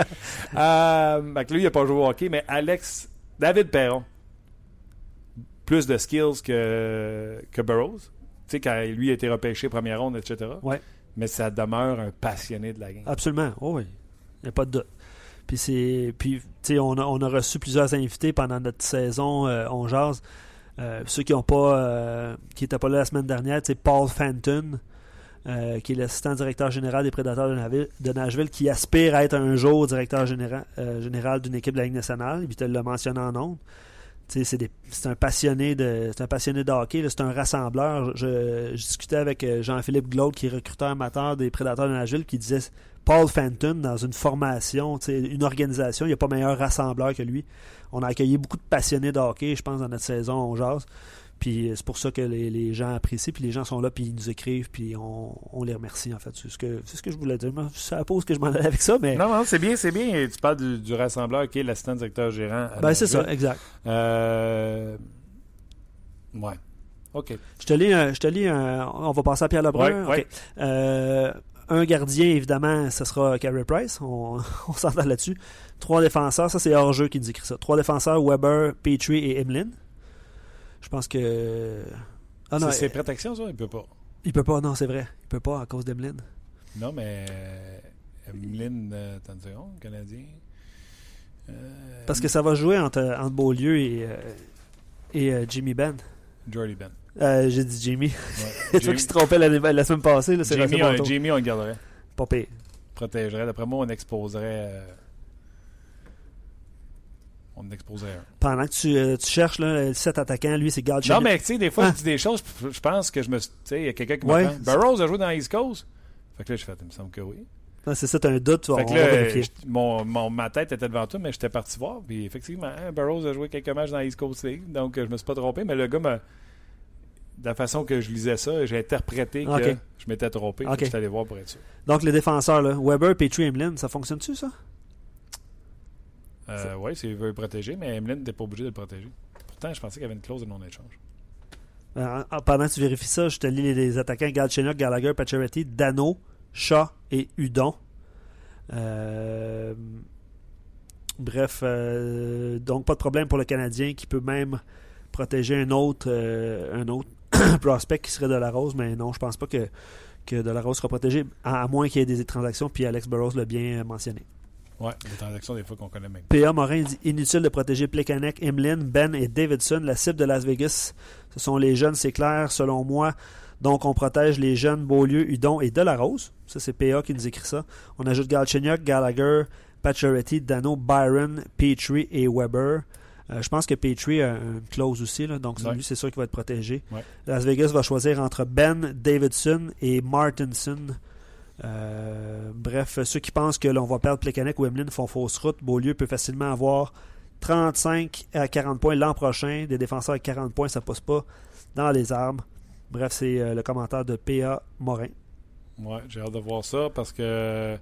euh, lui, il n'a pas joué au hockey, mais Alex, David Perron, plus de skills que, que Burrows. Tu sais, quand lui a été repêché première ronde, etc.
Ouais.
Mais ça demeure un passionné de la game.
Absolument, oh oui. Il n'y a pas de doute. Puis, c'est, puis tu sais, on a, on a reçu plusieurs invités pendant notre saison euh, On Jase. Euh, ceux qui ont pas euh, qui n'étaient pas là la semaine dernière, c'est Paul Fenton, euh, qui est l'assistant directeur général des Prédateurs de Nashville, qui aspire à être un jour directeur général, général d'une équipe de la Ligue nationale. Puis tu l'as mentionné en ondes. C'est, un passionné de un passionné hockey, c'est un rassembleur. Je, je discutais avec Jean-Philippe Glaude, qui est recruteur amateur des Prédateurs de Nashville, qui disait Paul Fenton dans une formation, une organisation, il n'y a pas meilleur rassembleur que lui. On a accueilli beaucoup de passionnés de hockey, je pense, dans notre saison, on jase. Puis euh, c'est pour ça que les, les gens apprécient, puis les gens sont là, puis ils nous écrivent, puis on, on les remercie, en fait. C'est ce que, c'est ce que je voulais dire. Je suppose que je m'en allais avec ça, mais...
Non, non, c'est bien, c'est bien. Tu parles du, du rassembleur qui est l'assistant directeur gérant.
ben, c'est ça, exact.
Euh... Ouais. OK.
Je te lis un... Je te lis un on va passer à Pierre Lebrun.
Ouais.
Euh, un gardien, évidemment, ce sera Carey Price. On, on s'entend là-dessus. Trois défenseurs, ça c'est hors-jeu qui nous écrit ça. Trois défenseurs, Weber, Petrie et Emlyn. Je pense que... Ah non,
c'est,
euh,
protection, ça? Il peut pas.
il peut pas, non, c'est vrai. Il peut pas à cause d'Emlyn.
Non, mais... euh, Emeline, euh, seconde, Canadien. Euh,
Parce que ça va jouer entre, entre Beaulieu et, euh, et euh, Jimmy Ben.
Jordy Ben.
Euh, J'ai dit Jimmy. C'est toi qui se trompais la, la semaine passée. Là,
on,
tour.
Jamie, on le garderait.
Pas pire.
Protégerait. D'après moi, on exposerait... euh, On exposerait un.
Pendant que tu, euh, tu cherches là, le set attaquant, lui, c'est Gard
Non, mais tu sais, des fois,
Ah.
je dis des choses, je pense que je me. Tu sais, il y a quelqu'un qui
Ouais.
m'apprend. Burroughs a joué dans East Coast? Fait que là, je fais, il me semble que oui.
Ah, c'est ça, t'as un doute, tu vas
mon, mon- ma tête était devant tout, mais j'étais parti voir. Puis effectivement, hein, Burroughs a joué quelques matchs dans East Coast League. Donc, euh, je me suis pas trompé. Mais le gars, me, de la façon que je lisais ça, j'ai interprété que je m'étais trompé. Fait que
Ok.
J'étais allé voir pour être sûr.
Donc, les défenseurs, là, Weber, Petrie, Emlyn, ça fonctionne-tu, ça?
Euh, oui, s'il veut le protéger, mais Emeline n'était pas obligé de le protéger. Pourtant, je pensais qu'il y avait une clause de non-échange.
Euh, en- pendant que tu vérifies ça, je te lis les, les attaquants Galchenyuk, Gallagher, Pacioretty, Dano, Shaw et Udon. Euh, bref, euh, donc pas de problème pour le Canadien qui peut même protéger un autre, un autre prospect qui serait de la Rose, mais non, je pense pas que, que de la Rose sera protégé, à, à moins qu'il y ait des transactions, puis Alex Burrows l'a bien mentionné.
Ouais, des transactions des fois qu'on connaît même.
PA Morin dit inutile de protéger Plekanec, Emlyn, Ben et Davidson. La cible de Las Vegas, ce sont les jeunes, c'est clair, selon moi. Donc, on protège les jeunes Beaulieu, Udon et Delarose. Ça, c'est PA qui nous écrit ça. On ajoute Galchenyuk, Gallagher, Pacioretty, Dano, Byron, Petrie et Weber. Euh, je pense que Petrie a une clause aussi, là, donc
Ouais.
lui, c'est sûr qu'il va être protégé.
Ouais.
Las Vegas va choisir entre Ben, Davidson et Martinson. Euh, bref, ceux qui pensent que l'on va perdre Plekanec ou Emlyn font fausse route. Beaulieu peut facilement avoir 35 à 40 points l'an prochain. Des défenseurs à 40 points, ça passe pas dans les arbres. Bref, c'est euh, le commentaire de P.A. Morin.
Ouais, j'ai hâte de voir ça parce que.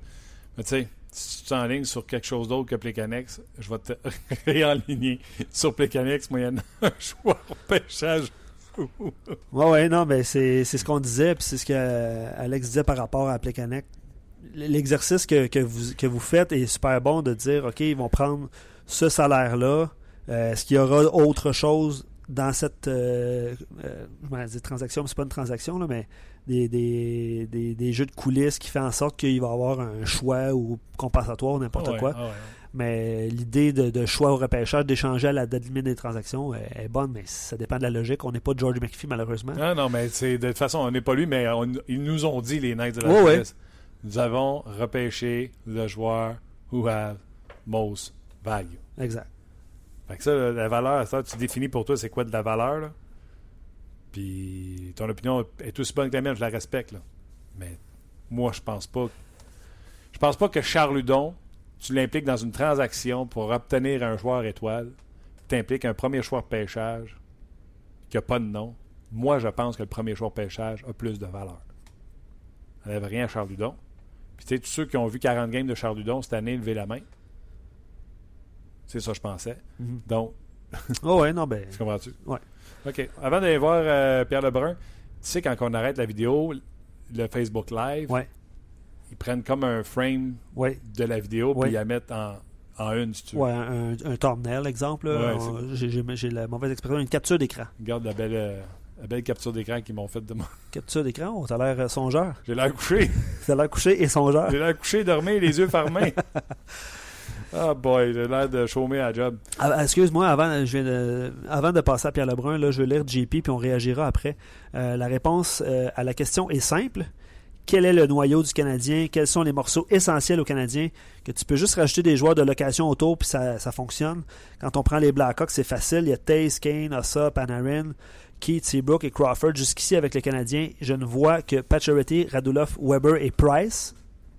Tu sais, si tu t'enlignes sur quelque chose d'autre que Plecanex, je vais te réaligner sur Plecanex moyennant un choix au pêchage.
Ouais, ouais, non, mais c'est ce qu'on disait, puis c'est ce que euh, Alex disait par rapport à Plekanec. l'exercice que, que, vous, que vous faites est super bon de dire, OK, ils vont prendre ce salaire-là. Euh, Est-ce qu'il y aura autre chose dans cette euh, euh, transaction, mais c'est pas une transaction, là, mais des, des, des, des jeux de coulisses qui fait en sorte qu'il va y avoir un choix ou compensatoire ou n'importe
Ouais,
quoi.
ah ouais.
Mais l'idée de, de choix au repêchage, d'échanger à la date limite des transactions est, est bonne, mais ça dépend de la logique. On n'est pas George McPhee, malheureusement.
Non, non, mais c'est de toute façon, on n'est pas lui, mais on- ils nous ont dit, les Knights de la
ouais.
Vegas, nous avons repêché le joueur who have most value.
Exact.
Fait que ça, la la valeur, ça, tu définis pour toi, c'est quoi de la valeur, là? Puis ton opinion est aussi bonne que la mienne, je la respecte, là. Mais moi, je pense pas. Je pense pas que Charles Hudon, tu l'impliques dans une transaction pour obtenir un joueur étoile, tu impliques un premier choix de pêchage qui n'a pas de nom. Moi, je pense que le premier choix de pêchage a plus de valeur. Ça n'enlève rien à Charles Hudon. Puis tu sais, tous ceux qui ont vu 40 games de Charles Hudon cette année, levez la main. C'est ça, que je pensais.
Mhm.
Donc,
Oh ouais, non, ben.
tu comprends-tu?
Ouais.
OK. Avant d'aller voir euh, Pierre Lebrun, tu sais, quand on arrête la vidéo, le Facebook Live,
Ouais.
ils prennent comme un frame
Ouais.
de la vidéo puis ils la mettent en, en une, si tu veux.
Ouais, un, un thumbnail, exemple.
Ouais,
J'ai la mauvaise expression, une capture d'écran.
Regarde la belle, euh, la belle capture d'écran qu'ils m'ont faite de moi.
Capture d'écran, on t'a l'air euh, songeur.
J'ai l'air couché.
T'as l'air couché et songeur.
J'ai l'air couché, dormir, les yeux fermés. Ah boy, j'ai l'air de chômer à job.
Ah, Excuse-moi, avant, de, avant de passer à Pierre Lebrun, là, je vais lire JP puis on réagira après. Euh, la réponse euh, à la question est simple. Quel est le noyau du Canadien? Quels sont les morceaux essentiels au Canadien? Que tu peux juste rajouter des joueurs de location autour puis ça, ça fonctionne. Quand on prend les Blackhawks, c'est facile. Il y a Taze, Kane, Ossa, Panarin, Keith, Seabrook et Crawford. Jusqu'ici, avec le Canadien, je ne vois que Pacioretty, Radulov, Weber et Price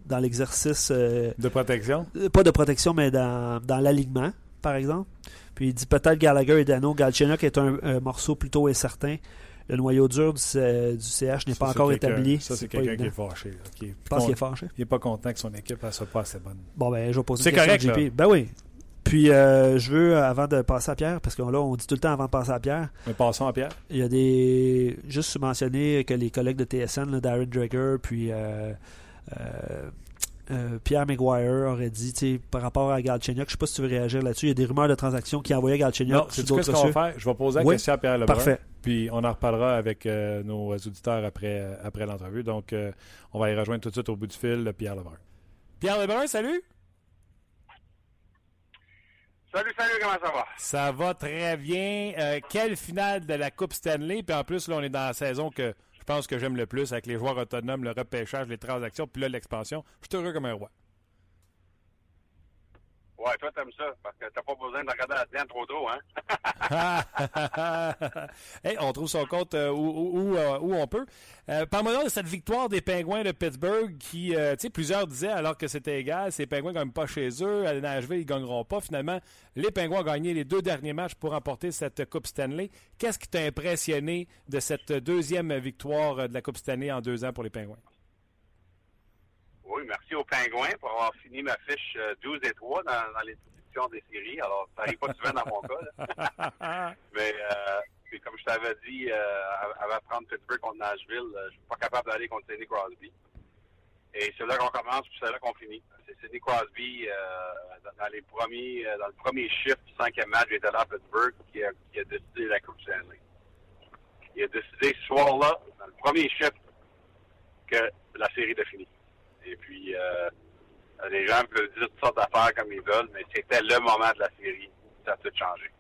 dans l'exercice euh,
De protection?
euh, pas de protection, mais dans, dans l'alignement, par exemple. Puis il dit peut-être Gallagher et Dano. Galchenyuk est un, un morceau plutôt incertain. Le noyau dur du, CH n'est pas encore établi.
Ça, c'est quelqu'un qui est fâché. qui est
Je pense qu'il est fâché.
Il est pas content que son équipe ne soit pas assez bonne.
Bon, ben, je vais poser
C'est
une question
correct,
à JP. Ben oui. Puis, euh, je veux, avant de passer à Pierre, parce que là, on dit tout le temps avant de passer à Pierre,
Mais passons à Pierre.
il y a des. Juste mentionner que les collègues de TSN, là, Darren Drager, puis euh, euh, euh, Pierre Maguire aurait dit, tu sais, par rapport à Galchenyuk, je sais pas si tu veux réagir là-dessus, il y a des rumeurs de transactions qui envoyaient Galchenyuk
Non, c'est ce qu'on va faire? Je vais poser la
Oui.
question à Pierre Lebrun.
Parfait.
Puis on en reparlera avec euh, nos auditeurs après, euh, après l'entrevue. Donc, euh, on va y rejoindre tout de suite au bout du fil, Pierre Lebrun. Pierre Lebrun, salut!
Salut, salut, comment ça va?
Ça va très bien. Euh, quelle finale de la Coupe Stanley? Puis en plus, là, on est dans la saison que je pense que j'aime le plus avec les joueurs autonomes, le repêchage, les transactions, puis là, l'expansion. Je suis heureux comme un roi.
Ouais, toi, t'aimes ça, parce que t'as pas besoin de regarder la trop tôt, hein?
on trouve son compte euh, où, euh, où on peut. Euh, Parle-moi de cette victoire des Pingouins de Pittsburgh qui, euh, tu sais, plusieurs disaient alors que c'était égal, ces Pingouins ne gagnent pas chez eux, à Nashville, ils ne gagneront pas. Finalement, les Pingouins ont gagné les deux derniers matchs pour remporter cette Coupe Stanley. Qu'est-ce qui t'a impressionné de cette deuxième victoire de la Coupe Stanley en deux ans pour les Pingouins?
Oui, merci aux Pingouins pour avoir fini ma fiche euh, 12 et 3 dans, dans les prédictions des séries. Alors, ça n'arrive pas souvent dans mon cas, là. Mais, euh, puis comme je t'avais dit, euh, avant de prendre Pittsburgh contre Nashville, euh, je suis pas capable d'aller contre Sidney Crosby. Et c'est là qu'on commence, puis c'est là qu'on finit. C'est Sidney Crosby, euh, dans, dans les premiers, euh, dans le premier shift du cinquième match, j'étais là à Pittsburgh, qui a, qui a décidé la Coupe Stanley. Il a décidé ce soir-là, dans le premier shift, que la série était finie. Et puis, euh, les gens peuvent dire toutes sortes d'affaires comme ils veulent, mais c'était le moment de la série. Ça a tout changé.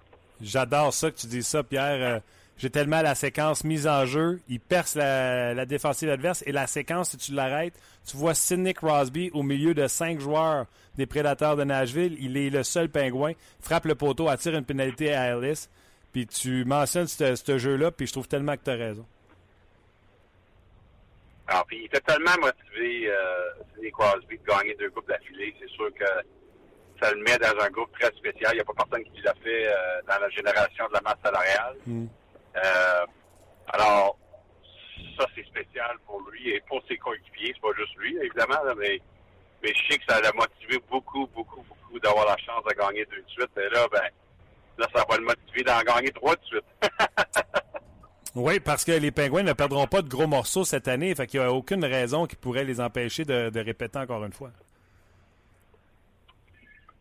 J'adore ça que tu dis ça, Pierre. Euh, J'ai tellement la séquence mise en jeu. Il perce la, défensive adverse et la séquence, si tu l'arrêtes, tu vois Sidney Crosby au milieu de cinq joueurs des Prédateurs de Nashville. Il est le seul pingouin. Frappe le poteau, attire une pénalité à Ellis. Puis tu mentionnes ce jeu-là, puis je trouve tellement que tu as raison.
Alors, puis il était tellement motivé, euh, Sidney Crosby, de gagner deux coupes d'affilée. C'est sûr que ça le met dans un groupe très spécial. Il n'y a pas personne qui l'a fait euh, dans la génération de la masse salariale. Euh, alors, ça, c'est spécial pour lui et pour ses coéquipiers. C'est pas juste lui, évidemment, là, mais, mais je sais que ça l'a motivé beaucoup, beaucoup, beaucoup d'avoir la chance de gagner deux de suite. Et là, ben, là, ça va le motiver d'en gagner trois de suite.
Oui, parce que les Pingouins ne perdront pas de gros morceaux cette année. Fait qu'il n'y a aucune raison qui pourrait les empêcher de, répéter encore une fois.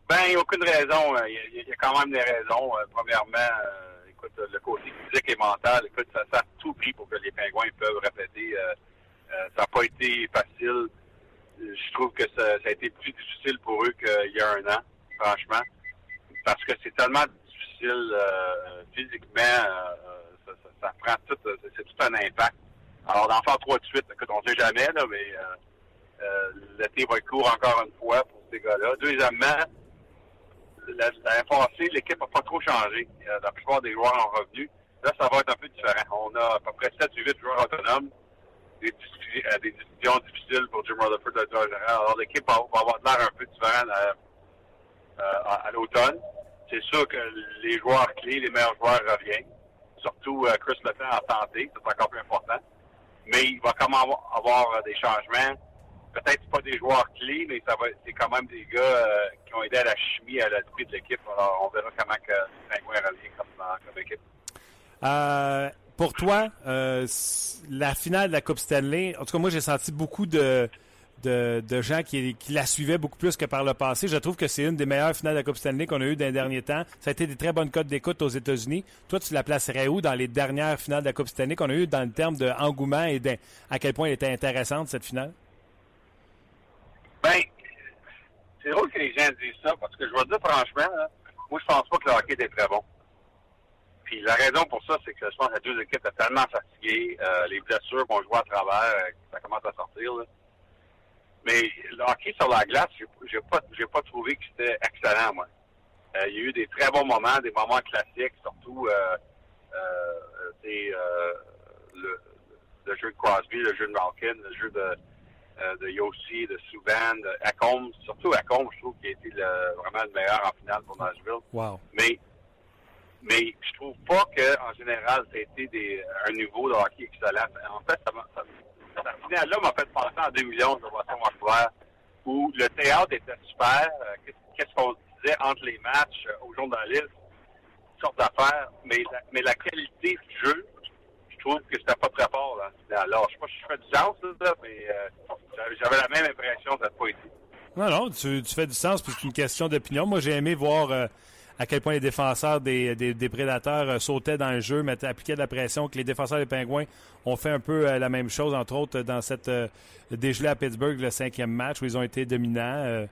Ben, il n'y a aucune raison. Euh, il y, a quand même des raisons. Euh, premièrement, euh, écoute, le côté physique et mental, écoute, ça, ça a tout pris pour que les Pingouins peuvent répéter. ça n'a pas été facile. Je trouve que ça, a été plus difficile pour eux qu'il y a un an, franchement. Parce que c'est tellement difficile physiquement. Ça, prend tout, c'est tout un impact. Alors, d'en faire trois de suite, écoute, on ne sait jamais, là, mais l'été va être court encore une fois pour ces gars-là. Deuxièmement, l'année passée, l'équipe n'a pas trop changé. Euh, la plupart des joueurs ont revenu. Là, ça va être un peu différent. On a à peu près 7 ou 8 joueurs autonomes. Des, euh, des décisions difficiles pour Jim Rutherford de. Alors, l'équipe va, avoir l'air un peu différente euh, à, l'automne. C'est sûr que les joueurs clés, les meilleurs joueurs reviennent. Surtout Chris Letton en santé, c'est encore plus important. Mais il va quand même avoir des changements peut-être pas des joueurs clés, mais ça va, c'est quand même des gars euh, qui ont aidé à la chimie, à l'esprit de l'équipe. Alors, on verra comment que Pingouin revient comme, comme équipe.
Euh, pour toi, euh, la finale de la Coupe Stanley, en tout cas, moi, j'ai senti beaucoup de, de, de gens qui, la suivaient beaucoup plus que par le passé. Je trouve que c'est une des meilleures finales de la Coupe Stanley qu'on a eues dans les derniers temps. Ça a été des très bonnes cotes d'écoute aux États-Unis. Toi, tu la placerais où dans les dernières finales de la Coupe Stanley qu'on a eues dans le terme d'engouement et à quel point elle était intéressante, cette finale?
Ben, c'est drôle que les gens disent ça, parce que je vais dire franchement, moi, je pense pas que le hockey était très bon. Puis la raison pour ça, c'est que je pense que les deux équipes étaient tellement fatiguées, euh, les blessures qu'on joue à travers, euh, ça commence à sortir. Mais le hockey sur la glace, j'ai pas, j'ai pas trouvé que c'était excellent, moi. Euh, il y a eu des très bons moments, des moments classiques, surtout euh, le, le, jeu de Crosby, le jeu de Malkin, le jeu de euh, de Yossi, de Souban, de Acombe. Surtout Acombe, je trouve qu'il a été vraiment le meilleur en finale pour Nashville.
Wow.
Mais, mais je trouve pas qu'en général, ça a été des, un niveau de hockey excellent. En fait, ça, ça, cette finale-là m'a fait penser en 2 millions de Boston Vancouver, où le théâtre était super. Euh, qu'est-ce qu'on disait entre les matchs, euh, au journalistes, sortes d'affaires. Mais mais la qualité du jeu, je trouve que c'était pas très fort. Là. Alors, je sais pas si je fais du sens, là, mais euh, j'avais la même impression cette pas été.
Non, non, tu, fais du sens, puis c'est une question d'opinion. Moi, j'ai aimé voir à quel point les défenseurs des, prédateurs euh, sautaient dans le jeu, mettaient, appliquaient de la pression, que les défenseurs des Pingouins ont fait un peu la même chose, entre autres, dans cette dégelée à Pittsburgh, le cinquième match, où ils ont été dominants.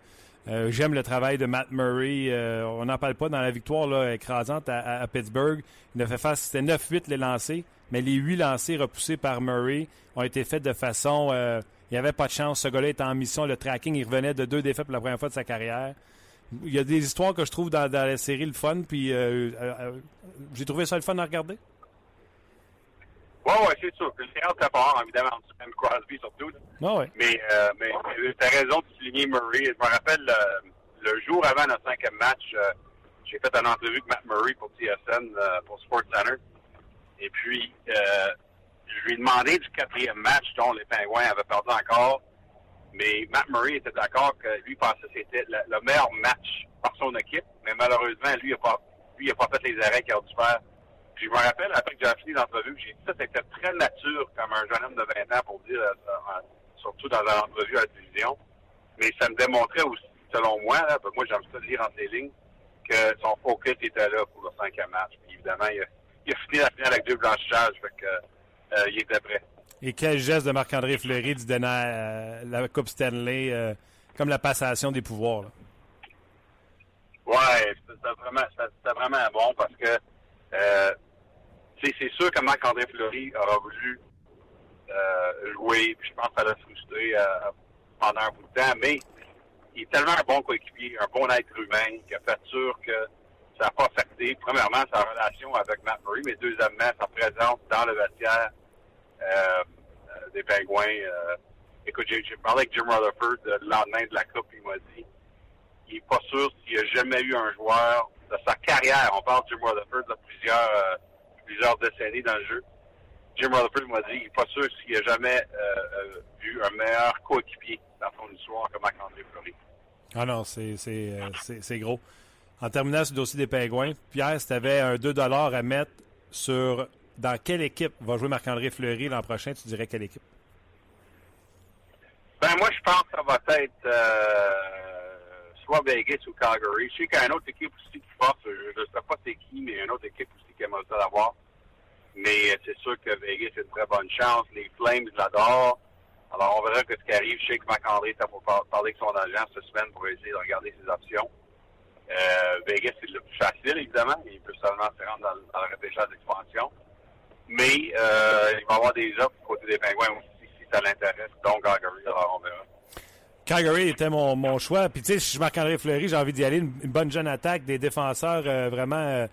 J'aime le travail de Matt Murray. on n'en parle pas dans la victoire écrasante à, Pittsburgh. Il a fait face, c'était 9-8 les lancés mais les huit lancés repoussés par Murray ont été faits de façon. Euh, il n'y avait pas de chance. Ce gars-là était en mission. Le tracking, il revenait de deux défaites pour la première fois de sa carrière. Il y a des histoires que je trouve dans, la série le fun, puis euh, euh, j'ai trouvé ça le fun à regarder.
Oui, oui, c'est sûr. Le série très fort, évidemment, même Crosby surtout.
ouais.
Mais, mais tu as raison de souligner Murray. Je me rappelle le jour avant notre cinquième match, j'ai fait une entrevue avec Matt Murray pour TSN, pour Sports Center. Et puis, euh, je lui ai demandé du quatrième match dont les Pingouins avaient perdu encore. Mais Matt Murray était d'accord que lui pensait que c'était le, meilleur match par son équipe. Mais malheureusement, lui n'a pas, lui, a pas fait les arrêts qu'il a dû faire. Puis je me rappelle, après que j'ai fini l'entrevue, j'ai dit ça, c'était très nature comme un jeune homme de 20 ans pour dire, euh, surtout dans une entrevue à la télévision. Mais ça me démontrait aussi, selon moi, là, moi j'aime ça lire entre les lignes, que son focus était là pour le cinquième match. Puis évidemment, il a, il a fini la finale avec deux blanchissages, fait que, euh, il était prêt.
Et quel geste de Marc-André Fleury du donner euh, la Coupe Stanley, euh, comme la passation des pouvoirs. Là?
Ouais, c'était vraiment, vraiment bon parce que euh, c'est sûr que Marc-André Fleury aura voulu euh, jouer, puis je pense que ça l'a frustré pendant un bout de temps, mais il est tellement un bon coéquipier, un bon être humain, qui a fait sûr que ça n'a pas affecté, premièrement, sa relation avec Matt Murray, mais deuxièmement, sa présence dans le vestiaire des Pingouins. Euh, écoute, j'ai parlé avec Jim Rutherford le lendemain de la Coupe, il m'a dit il n'est pas sûr s'il a jamais eu un joueur de sa carrière, on parle de Jim Rutherford de plusieurs, euh, plusieurs décennies dans le jeu. Jim Rutherford m'a dit il n'est pas sûr s'il a jamais vu un meilleur coéquipier dans son histoire que Marc-André Fleury.
Ah non, c'est gros. En terminant sur le dossier des pingouins, Pierre, si tu avais un 2 à mettre sur dans quelle équipe va jouer Marc-André Fleury l'an prochain? Tu dirais quelle équipe?
Ben, moi, je pense que ça va être euh, soit Vegas ou Calgary. Je sais qu'il y a une autre équipe aussi qui force. Je ne sais pas c'est qui, mais il y a une autre équipe aussi qui aimerait ça l'avoir. Mais euh, c'est sûr que Vegas a une très bonne chance. Les Flames l'adorent. Alors, on verra que ce qui arrive. Je sais que Marc-André est pour parler avec son agent cette semaine pour essayer de regarder ses options. Euh, Vegas, c'est le plus facile, évidemment. Il peut seulement se rendre dans, dans le repêchage d'expansion. Mais euh, il va y avoir des offres du côté des Pingouins aussi, si ça l'intéresse. Donc, Calgary, alors on verra.
Calgary était mon, mon choix. Puis, tu sais, si je suis Marc-André Fleury, j'ai envie d'y aller. Une, une, bonne jeune attaque, des défenseurs euh, vraiment, euh,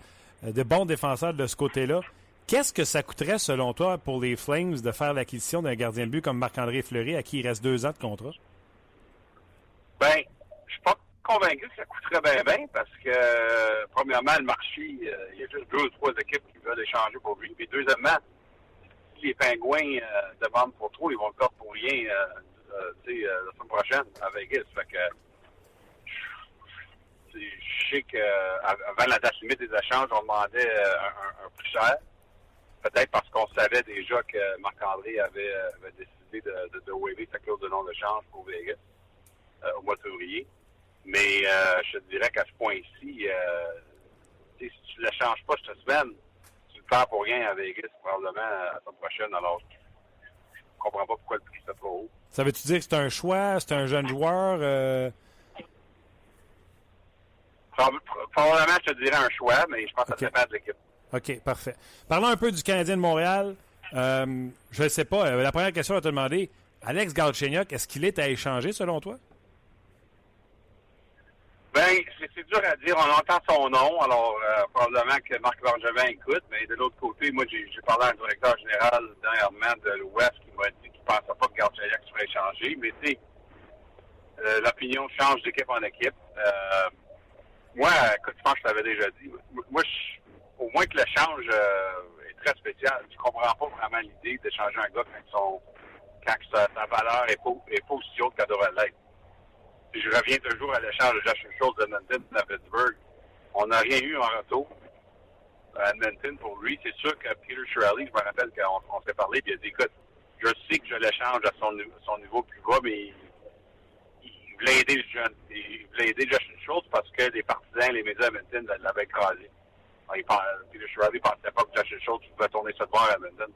de bons défenseurs de ce côté-là. Qu'est-ce que ça coûterait, selon toi, pour les Flames de faire l'acquisition d'un gardien de but comme Marc-André Fleury, à qui il reste deux ans de contrat?
Ben, convaincu que ça coûterait bien, bien, parce que, euh, premièrement, le marché, euh, il y a juste deux ou trois équipes qui veulent échanger pour lui. Puis, deuxièmement, si les Pingouins euh, demandent pour trop, ils vont le perdre pour rien, la semaine prochaine à Vegas. Fait que, je sais qu'avant la date limite des échanges, on demandait un, un, plus cher. Peut-être parce qu'on savait déjà que Marc-André avait, décidé de, de, de sa clause de non-échange pour Vegas au mois de février. Mais euh, je te dirais qu'à ce point-ci, euh, si tu ne l'échanges pas cette semaine, tu le perds pour rien à Vegas, probablement la semaine prochaine. Alors, je ne comprends pas pourquoi le prix est trop haut.
Ça veut-tu dire que c'est un choix, c'est un jeune joueur? Euh...
Probablement, je te dirais un choix, mais je pense okay. que ça dépend de l'équipe.
OK, parfait. Parlons un peu du Canadien de Montréal. Euh, je ne sais pas. La première question à te demander, Alex Galchenyuk, est-ce qu'il est à échanger selon toi?
Ben, c'est dur à dire. On entend son nom, alors euh, probablement que Marc Bergevin écoute, mais de l'autre côté, moi, j'ai parlé à un directeur général dernièrement de l'Ouest qui m'a dit qu'il ne pensait pas que Galchenyuk serait échangé, mais tu sais, euh, l'opinion change d'équipe en équipe. Euh, moi, écoute, je pense que je t'avais déjà dit. Moi, au moins que l'échange euh, est très spécial. Je comprends pas vraiment l'idée d'échanger un gars quand, sa valeur est pas, est pas aussi haute qu'elle devrait l'être. Je reviens toujours à l'échange de Josh Schultz de Edmonton à Pittsburgh, on n'a rien eu en retour à Edmonton pour lui. C'est sûr que Peter Shirley, je me rappelle qu'on on s'est parlé, puis il a dit, écoute, je sais que je l'échange à son, son niveau plus bas, mais il, voulait aider le jeune. Il voulait aider Justin Schultz parce que les partisans, les médias Edmonton l'avaient écrasé. Peter Shirley pensait pas que Justin Schultz pouvait tourner cette barre à Edmonton.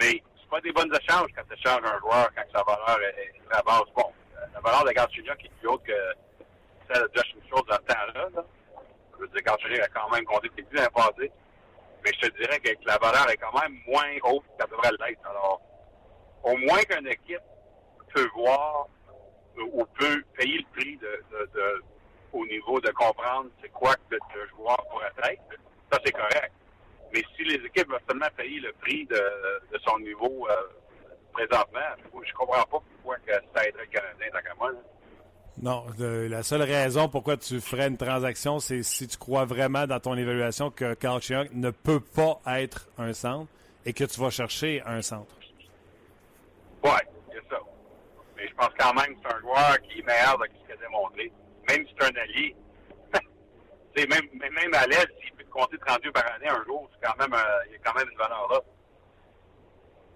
Mais c'est pas des bonnes échanges quand tu échanges un joueur quand sa valeur est, très basse. Bon, la valeur de Galchenyuk qui est plus haute que celle de Justin Schultz dans ce temps-là. Là. Je veux dire, a quand même compté ses buts passé. Mais je te dirais que la valeur est quand même moins haute qu'elle devrait l'être. Alors, au moins qu'une équipe peut voir ou peut payer le prix de, de au niveau de comprendre c'est quoi que le joueur pourrait être, ça c'est correct. Mais si les équipes veulent seulement payer le prix de, de son niveau euh, présentement, je comprends pas pourquoi que ça aiderait le Canadien tant moi.
Non, de, la seule raison pourquoi tu ferais une transaction, c'est si tu crois vraiment dans ton évaluation que Carl Chiang ne peut pas être un centre et que tu vas chercher un centre.
Oui, c'est ça. Mais je pense quand même que c'est un joueur qui est meilleur de ce qu'il a démontré. Même si c'est un allié. même, même à l'aide, s'il peut te compter 32 par année un jour, c'est quand même, euh, il y a quand même une valeur là.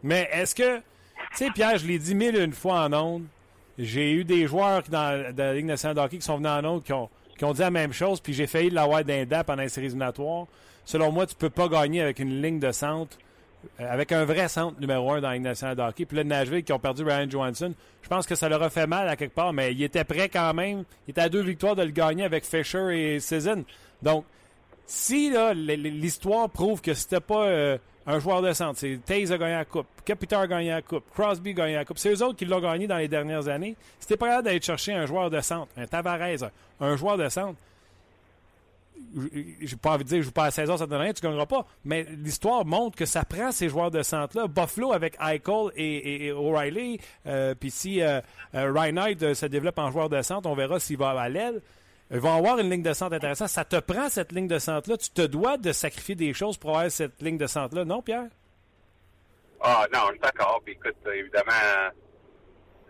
Mais est-ce que, tu sais, Pierre, je l'ai dit mille une fois en ondes, j'ai eu des joueurs dans, dans la Ligue nationale de hockey qui sont venus en ondes qui ont, dit la même chose, puis j'ai failli l'avoir d'un pendant les séries éliminatoires. Selon moi, tu peux pas gagner avec une ligne de centre, euh, avec un vrai centre numéro un dans la Ligue nationale de hockey. Puis là, Nashville, qui ont perdu Ryan Johansson, je pense que ça leur a fait mal à quelque part, mais il était prêt quand même. Il était à deux victoires de le gagner avec Fisher et Season. Donc, si l'histoire prouve que c'était pas euh, un joueur de centre, c'est Taze a gagné la coupe, Capita a gagné la coupe, Crosby a gagné la coupe, c'est eux autres qui l'ont gagné dans les dernières années. Si t'es pas capable d'aller chercher un joueur de centre, un Tavares, un joueur de centre, j'ai pas envie de dire je joue pas à 16 heures, ça te donne rien, tu gagneras pas. Mais l'histoire montre que ça prend ces joueurs de centre-là. Buffalo avec Eichel et, O'Reilly. Euh, Puis si euh, euh, Reinhardt euh, se développe en joueur de centre, on verra s'il va à l'aile. Ils vont avoir une ligne de centre intéressante. Ça te prend cette ligne de centre-là. Tu te dois de sacrifier des choses pour avoir cette ligne de centre-là, non, Pierre?
Ah, non, je suis d'accord. Puis écoute, évidemment,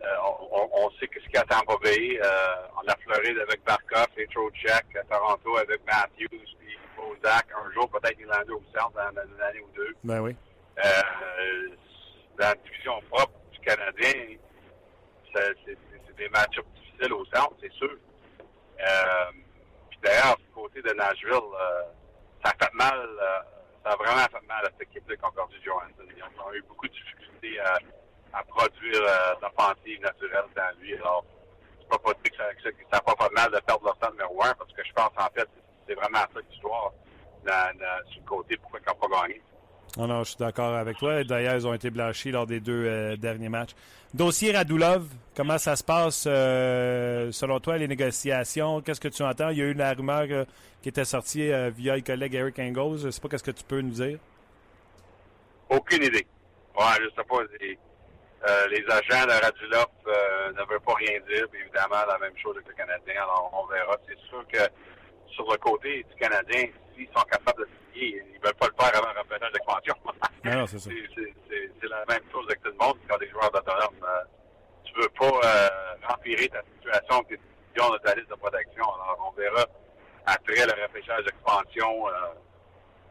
euh, on, on, sait que ce a à Tampa Bay, euh, en la Floride avec Barkov et Trocheck, à Toronto avec Matthews, puis Bozak, un jour peut-être Nylander au centre dans, dans une année ou deux.
Ben oui.
Euh, dans la division propre du Canadien, c'est des matchs difficiles au centre, c'est sûr. Euh, puis d'ailleurs, du côté de Nashville, euh, ça a fait mal, euh, ça a vraiment fait mal à cette équipe-là Concordia Johansson. Ils ont, eu beaucoup de difficultés à, à produire euh, d'offensive naturelle dans lui. Alors, c'est pas dire que ça, que ça, pas fait mal de perdre leur centre numéro un, parce que je pense en fait, c'est vraiment ça l'histoire sur le côté, pourquoi ils n'ont pas gagné.
Non, je suis d'accord avec toi. D'ailleurs, ils ont été blanchis lors des deux euh, derniers matchs. Dossier Radulov, comment ça se passe euh, selon toi, les négociations? Qu'est-ce que tu entends? Il y a eu la rumeur euh, qui était sortie via le collègue Eric Engels. Je sais pas qu'est-ce que tu peux nous dire.
Aucune idée. Ouais, je sais pas. Les, les agents de Radulov ne veulent pas rien dire. Évidemment, la même chose avec le Canadien. Alors, on verra. C'est sûr que sur le côté du Canadien, s'ils sont capables de signer, ils veulent pas le faire avant un repreneur d'expansion.
Non, c'est ça.
La même chose avec tout le monde quand des joueurs autonomes. Euh, tu veux pas euh, empirer ta situation que tu de ta liste de protection. Alors, on verra après le repêchage d'expansion euh,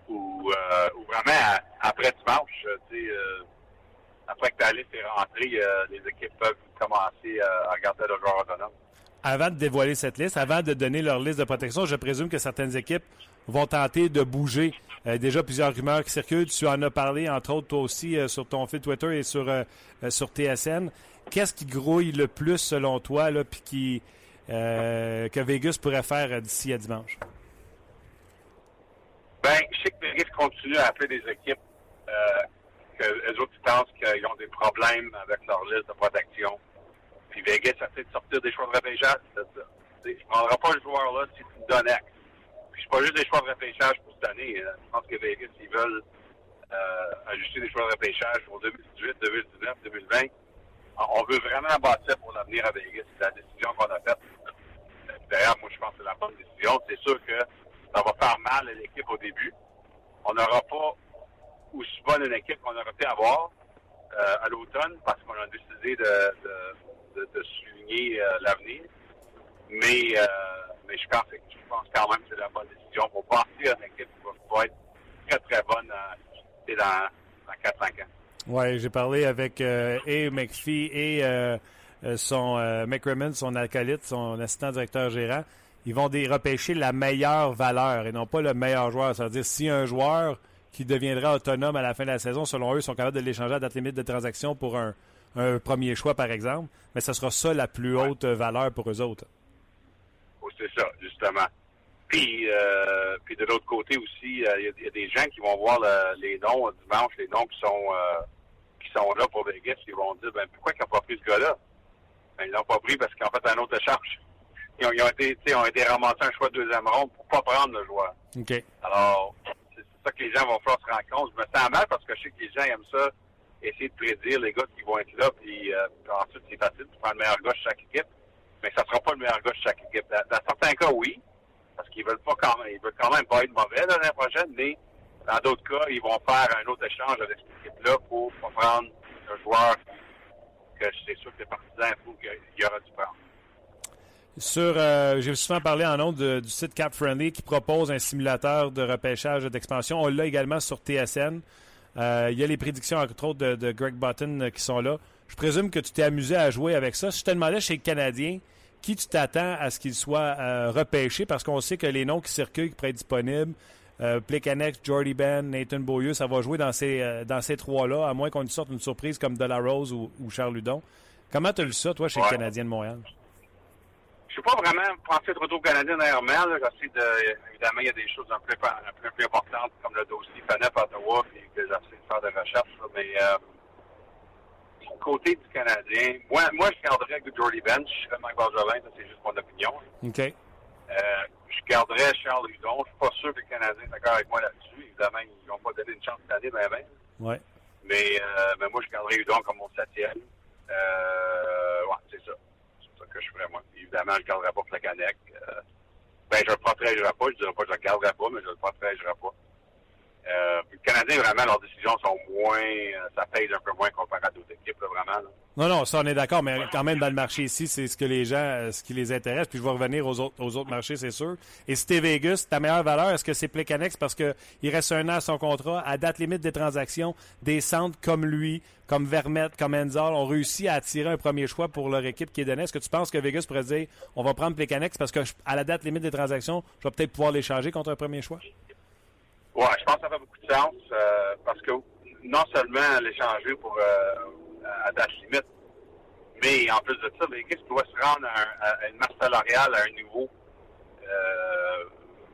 ou, euh, ou vraiment à- après dimanche, tu sais, après que ta liste est rentrée, les équipes peuvent commencer à regarder le joueur autonome.
Avant de dévoiler cette liste, avant de donner leur liste de protection, je présume que certaines équipes vont tenter de bouger. Euh, déjà plusieurs rumeurs qui circulent. Tu en as parlé, entre autres, toi aussi, euh, sur ton fil Twitter et sur, euh, sur TSN. Qu'est-ce qui grouille le plus selon toi, là, puis qui que Vegas pourrait faire d'ici à dimanche?
Ben, je sais que Vegas continue à appeler des équipes que les autres pensent qu'ils ont des problèmes avec leur liste de protection. Puis Vegas essaie de sortir des choix de ça. Tu ne prendrai pas le joueur là si tu me donnes X. C'est pas juste des choix de repêchage pour cette année. hein. Je pense que Vegas, ils veulent euh, ajuster des choix de repêchage pour 2018, 2019, 2020. On veut vraiment bâtir pour l'avenir à Vegas. C'est la décision qu'on a faite. D'ailleurs, moi, je pense que c'est la bonne décision. C'est sûr que ça va faire mal à l'équipe au début. On n'aura pas aussi bonne une équipe qu'on aurait pu avoir euh, à l'automne parce qu'on a décidé de, de, de, de souligner euh, l'avenir. Mais, mais je, pense, que- pense quand même que c'est la bonne décision pour bâtir une équipe qui va, être très, très bonne euh, dans, dans 4-5 ans.
Oui, j'ai parlé avec euh, et McPhee et euh, euh, son euh, McCrimmon, son acolyte, son assistant directeur gérant. Ils vont repêcher la meilleure valeur et non pas le meilleur joueur. C'est-à-dire si un joueur qui deviendra autonome à la fin de la saison, selon eux, sont capables de l'échanger à date limite de transaction pour un, un premier choix, par exemple, mais ce sera ça la plus
Ouais.
haute valeur pour eux autres.
Oui, c'est ça, justement. Puis, euh, puis de l'autre côté aussi, euh, il y, a- il y a des gens qui vont voir le- les noms euh, dimanche, les noms qui sont euh, qui sont là pour Vegas, ils vont dire ben pourquoi ils n'ont pas pris ce gars-là? Ben, ils l'ont pas pris parce ont fait un autre échange. Ils ont, ils ont été, tu sais, ont été ramassés un choix de deuxième ronde pour pas prendre le joueur.
OK.
Alors, c'est ça que les gens vont falloir se rendre compte. Je me sens mal parce que je sais que les gens aiment ça, essayer de prédire les gars qui vont être là, puis, euh, puis ensuite, c'est facile de prendre le meilleur gars de chaque équipe, mais ça sera pas le meilleur gars de chaque équipe. Dans, dans certains cas, oui, parce qu'ils veulent pas quand même, ils veulent quand même pas être mauvais l'année prochaine, mais dans d'autres cas, ils vont faire un autre échange avec cette équipe-là pour, prendre un joueur que c'est sûr que les partisans faut qu'il aura dû prendre.
Sur, euh, j'ai souvent parlé en nom du site Cap Friendly qui propose un simulateur de repêchage d'expansion. On l'a également sur TSN. Euh, il y a les prédictions, entre autres, de, Greg Button euh, qui sont là. Je présume que tu t'es amusé à jouer avec ça. Je te demandais chez les Canadiens, qui tu t'attends à ce qu'il soit euh, repêché? Parce qu'on sait que les noms qui circulent, qui pourraient être disponibles, euh, Plekanex, Jordy Ben, Nathan Beaulieu, ça va jouer dans ces, euh, dans ces trois-là, à moins qu'on nous sorte une surprise comme Delarose ou, ou Charles Ludon. Comment tu as lu ça, toi, chez
Ouais.
les Canadiens de Montréal?
Je ne suis pas vraiment pensé trop au Canadien dernièrement. là. J'essaie de, évidemment, il y a des choses un peu, un peu plus importantes, comme le dossier Fanep à Ottawa, puis que j'essaie de faire des recherches. là. Mais euh, côté du Canadien, moi, moi je garderais avec Jordy Bench. Je serais Mike Bergevin, ça c'est juste mon opinion.
OK.
Euh, je garderais Charles Hudon. Je suis pas sûr que les Canadiens sont d'accord avec moi là-dessus. Évidemment, ils n'ont pas donné une chance cette année, ben, ben.
Ouais.
Mais, euh, mais moi, je garderais Hudon comme mon septième. Euh, ouais, c'est ça. C'est ça que je ferais, moi. Évidemment, je ne garderais pas Flacanec. Euh, ben, je ne le protégerai pas. Je ne dirais pas que je ne le garderai pas, mais je ne le protégerai pas. Euh, Canadiens, vraiment, leurs décisions sont moins. euh, ça pèse un peu moins comparé à d'autres équipes, vraiment.
Non, non, ça, on est d'accord, mais quand même, dans le marché ici, c'est ce que les gens, euh, ce qui les intéresse. Puis je vais revenir aux autres, aux autres marchés, c'est sûr. Et si t'es Vegas, ta meilleure valeur, est-ce que c'est Plecanex parce qu'il reste un an à son contrat, à date limite des transactions, des centres comme lui, comme Vermette, comme Enzal, ont réussi à attirer un premier choix pour leur équipe qui est donné. Est-ce que tu penses que Vegas pourrait dire, on va prendre Plecanex parce que à la date limite des transactions, je vais peut-être pouvoir l'échanger contre un premier choix?
Ouais, je pense que ça fait beaucoup de sens euh, parce que non seulement l'échanger pour euh, à date limite, mais en plus de ça, Vegas doit se rendre à, un- une masse salariale à un niveau, euh,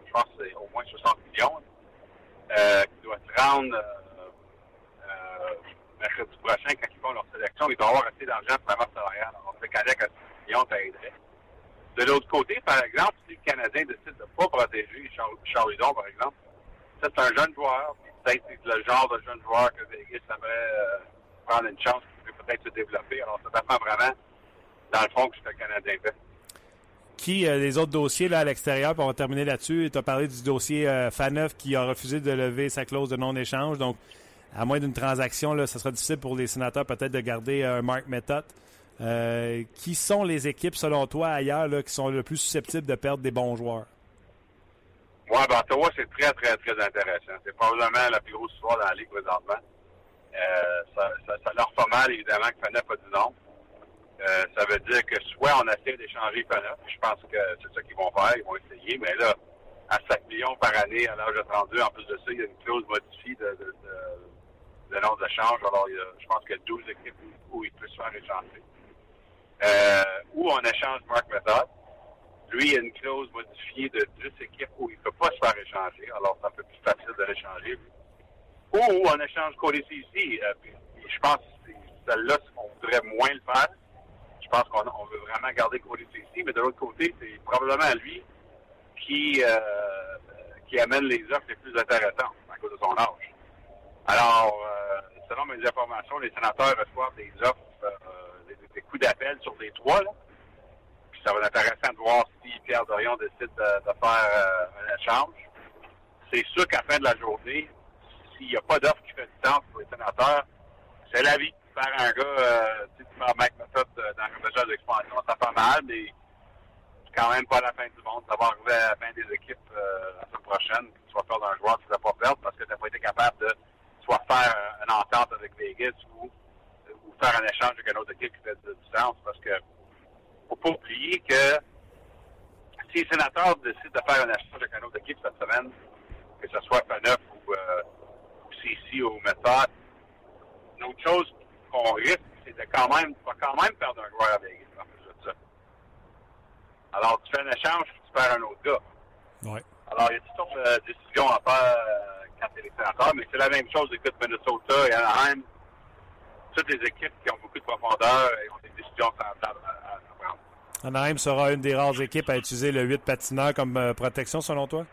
je pense que c'est au moins 60 millions, euh, qui doit se rendre mercredi prochain quand ils font leur sélection. Ils doivent avoir assez d'argent pour la masse salariale. Alors, le Canadien à 6 millions, ça aiderait. De l'autre côté, par exemple, si le Canadien décide de ne pas protéger Charles, par exemple, c'est un jeune joueur. Peut-être le genre de jeune joueur que Vegas aimerait euh, prendre une chance qui peut peut-être se développer. Alors, ça dépend vraiment, dans le fond, que le Canadien fait.
Qui, euh, les autres dossiers là, à l'extérieur, puis on va terminer là-dessus. Tu as parlé du dossier euh, Faneuf qui a refusé de lever sa clause de non-échange. Donc, à moins d'une transaction, là, ce sera difficile pour les sénateurs peut-être de garder euh, un Mark Method. Qui sont les équipes, selon toi, ailleurs, là, qui sont le plus susceptibles de perdre des bons joueurs?
Ouais, ben, Ottawa, c'est très, très, très intéressant. C'est probablement la plus grosse histoire dans la Ligue présentement. Euh, ça, leur fait mal, évidemment, que Faneuf a dit non. Euh, ça veut dire que soit on essaie d'échanger Faneuf, je pense que c'est ça qu'ils vont faire, ils vont essayer, mais là, à 5 millions par année à l'âge de 32, en plus de ça, il y a une clause modifiée de, de, de, de nom d'échange. Alors, je pense qu'il y a 12 équipes où, où il peut se faire échanger. Euh, ou on échange Mark Method. Lui, il a une clause modifiée de 10 équipes où il ne peut pas se faire échanger. Alors, c'est un peu plus facile de l'échanger. Ou on échange Cody Cici. Euh, je pense que celle-là, on voudrait moins le faire. Je pense qu'on on veut vraiment garder Cody Cici. Mais de l'autre côté, c'est probablement lui qui, euh, qui amène les offres les plus intéressantes à cause de son âge. Alors, euh, selon mes informations, les sénateurs reçoivent des offres, des, coups d'appel sur les trois. Ça va être intéressant de voir si Pierre Dorion décide de, faire euh, un échange. C'est sûr qu'à la fin de la journée, s'il n'y a pas d'offre qui fait du sens pour les sénateurs, c'est la vie. Faire un gars, euh, tu sais, Mike Method euh, dans le message d'expansion, ça fait mal, mais c'est quand même pas la fin du monde. Ça va arriver à la fin des équipes euh, la semaine prochaine, tu vas perdre un joueur tu ne pas perdre parce que tu n'as pas été capable de soit faire une entente avec Vegas ou, ou faire un échange avec une autre équipe qui fait du sens parce que faut pas oublier que si les sénateurs décident de faire un échange avec une autre équipe cette semaine, que ce soit Faneuf ou, euh, ou CC ou Method, une autre chose qu'on risque, c'est de quand même, tu vas quand même perdre un joueur à Vegas en plus de ça. Alors, tu fais un échange, tu perds un autre gars.
Ouais.
Alors, il y a toutes sortes de décisions à faire euh, quand tu es les sénateurs, mais c'est la même chose écoute Minnesota et Anaheim. Toutes les équipes qui ont beaucoup de profondeur et ont des décisions à, à.
Anaheim sera une des rares équipes à utiliser le 8 patineur comme euh, protection, selon toi?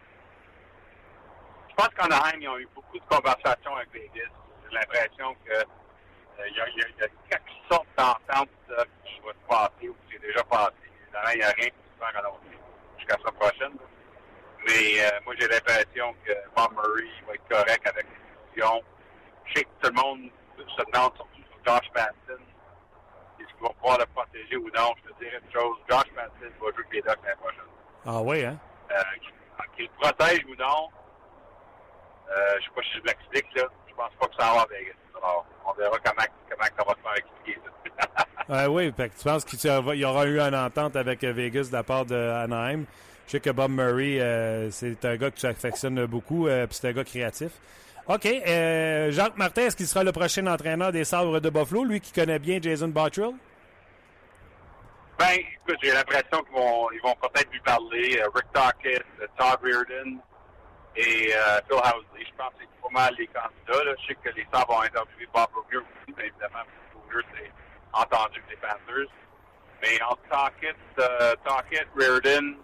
Je pense qu'Anaheim, ils ont eu beaucoup de conversations avec Vegas. J'ai l'impression que euh, y, a, quelque sorte d'entente là, qui va se passer ou qui s'est déjà passé. Évidemment, il n'y a rien qui se fait annoncer jusqu'à la prochaine. Mais euh, moi, j'ai l'impression que Bob Murray va être correct avec les. Je sais que tout le monde se demande surtout sur Josh Manson. Qu'il va pouvoir le protéger ou non? Je te dirais une chose. Josh Manson va jouer les Ducks l'année prochaine.
Ah oui, hein?
Euh, qu'il le protège ou non, euh, je sais pas si je l'explique, là. Je pense pas que ça va à Vegas. Alors, on verra comment, comment ça va se faire expliquer. ça.
Ah oui, fait que tu penses qu'il y aura eu une entente avec euh, Vegas de la part de Anaheim. Je sais que Bob Murray, euh, c'est un gars que tu affectionnes beaucoup, euh, puis c'est un gars créatif. OK. euh, Jacques Martin, est-ce qu'il sera le prochain entraîneur des Sabres de Buffalo, lui qui connaît bien Jason Bottrill?
ben, écoute, j'ai l'impression qu'ils vont, ils vont peut-être lui parler. Euh, Rick Tockett, euh, Todd Reardon et euh, Phil Housley. Je pense que c'est pas mal les candidats. Là. Je sais que les Sabres vont interviewer Bob Bouger aussi, mais évidemment, Bouger, c'est entendu des Panthers. Mais entre Tockett, euh, Reardon,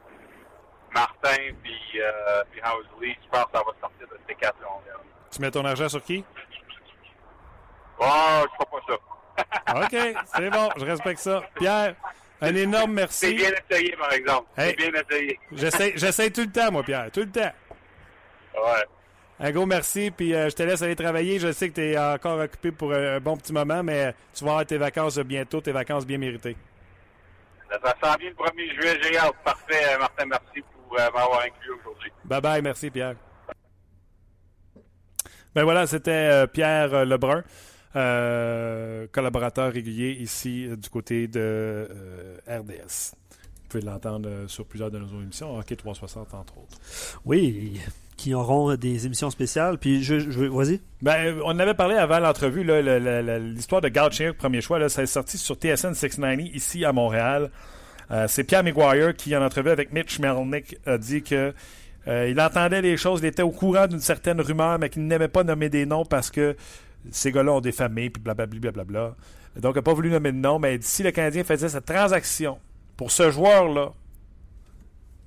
Martin puis, euh, puis Housley, je pense que ça va sortir de ces quatre-là.
Tu mets ton argent sur qui?
Oh, je crois pas ça.
OK, c'est bon, je respecte ça. Pierre, un énorme
C'est
merci.
bien essayé, par exemple.
Hey.
C'est bien essayé.
J'essaie tout le temps, moi, Pierre, tout le temps.
Ouais.
Un gros merci, puis euh, je te laisse aller travailler. Je sais que tu es encore occupé pour un bon petit moment, mais tu vas avoir tes vacances bientôt, tes vacances bien méritées.
Ça sent bien le 1er juillet, j'ai hâte. Parfait, Martin, merci pour euh, m'avoir inclus aujourd'hui.
Bye bye, merci Pierre. Ben voilà, c'était euh, Pierre Lebrun, collaborateur régulier ici du côté de RDS. Vous pouvez l'entendre sur plusieurs de nos émissions, Hockey 360 entre autres.
Oui, qui auront des émissions spéciales. Puis je, je vas-y.
Ben, on avait parlé avant l'entrevue, l'histoire de Gauthier, premier choix, là, ça est sorti sur TSN 690 ici à Montréal. Euh, c'est Pierre McGuire qui, en entrevue avec Mitch Melnick, a dit que euh, il entendait les choses, il était au courant d'une certaine rumeur, mais qu'il n'aimait pas nommer des noms parce que ces gars-là ont des familles, puis blablabla. Bla, Donc, il n'a pas voulu nommer de nom, mais si le Canadien faisait cette transaction pour ce joueur-là,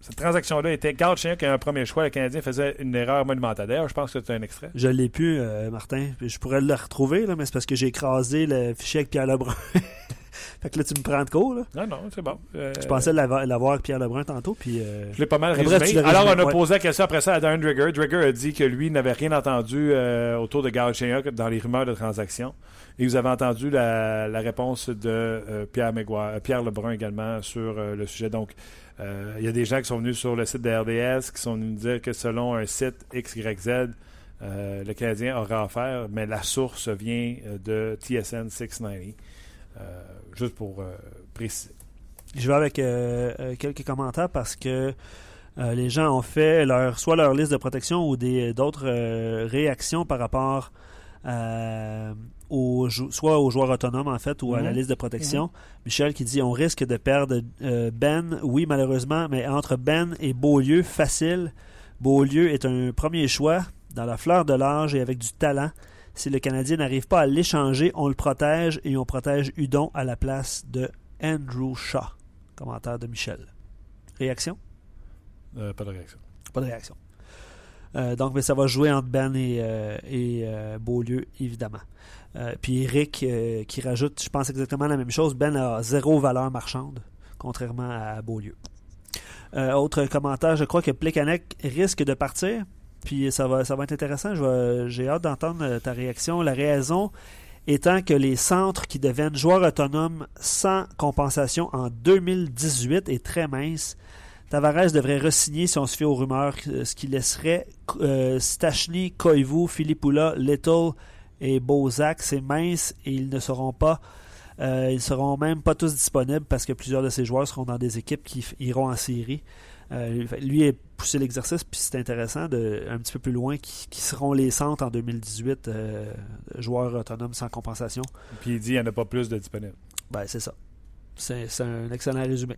cette transaction-là était Chien qui a un premier choix. Le Canadien faisait une erreur monumentale. D'ailleurs, je pense que c'est un extrait.
Je l'ai pu, euh, Martin. Je pourrais le retrouver, là, mais c'est parce que j'ai écrasé le fichier avec Pierre Lebrun. fait que là, tu me prends de court. Là.
Non, non, c'est bon.
Euh, je pensais l'avoir Pierre Lebrun tantôt. Puis, euh,
Je l'ai pas mal résumé. Alors, on a posé la question après ça à Dan Drigger. Drigger a dit que lui n'avait rien entendu autour de Chien dans les rumeurs de transaction. Et vous avez entendu la, réponse de Pierre, Pierre Lebrun également sur le sujet. Donc, euh, il y a des gens qui sont venus sur le site de RDS qui sont venus nous dire que selon un site XYZ, euh, le Canadien aura affaire, mais la source vient euh, de TSN 690. Juste pour préciser.
Je vais avec quelques commentaires parce que les gens ont fait leur, soit leur liste de protection ou d'autres réactions par rapport à soit aux joueurs autonomes en fait ou à la liste de protection. Michel qui dit on risque de perdre euh, Ben, oui malheureusement, mais entre Ben et Beaulieu, facile. Beaulieu est un premier choix dans la fleur de l'âge et avec du talent. Si le Canadien n'arrive pas à l'échanger, on le protège et on protège Udon à la place de Andrew Shaw. Commentaire de Michel. Réaction?
Euh, Pas de réaction.
Pas de réaction. Euh, donc, mais ça va jouer entre Ben et, et Beaulieu, évidemment. Euh, puis Eric euh, qui rajoute, je pense exactement la même chose, Ben a zéro valeur marchande, contrairement à Beaulieu. Euh, autre commentaire, je crois que Plekanec risque de partir. Puis ça va, ça va être intéressant. J'ai hâte d'entendre ta réaction. La raison étant que les centres qui deviennent joueurs autonomes sans compensation en 2018 est très mince. Tavares devrait resigner si on se fie aux rumeurs, ce qui laisserait Stachny, Koivu, Philippula, Little et Bozak, c'est mince et ils ne seront pas. Euh, ils seront même pas tous disponibles parce que plusieurs de ces joueurs seront dans des équipes qui iront en série. Euh, lui a poussé l'exercice, puis c'est intéressant, de, un petit peu plus loin, qui, seront les centres en 2018, euh, joueurs autonomes sans compensation.
Puis il dit qu'il n'y en a pas plus de disponibles.
Ben, c'est ça. C'est un excellent résumé.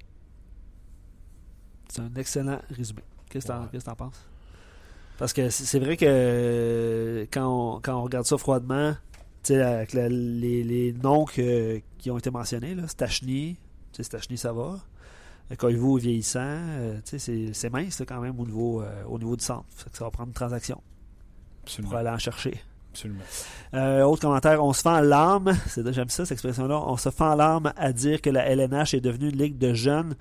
C'est un excellent résumé. Qu'est-ce que tu en penses? Parce que c'est vrai que quand on, regarde ça froidement, avec les, noms qui ont été mentionnés, là, Stachny, Stachny ça va. Koivu vieillissant, euh, c'est mince quand même au niveau, euh, au niveau du centre. Ça, va prendre une transaction pour aller en chercher.
Absolument.
Euh, autre commentaire, on se fend l'arme, j'aime ça cette expression-là, on se fend l'arme à dire que la LNH est devenue une ligue de jeunes.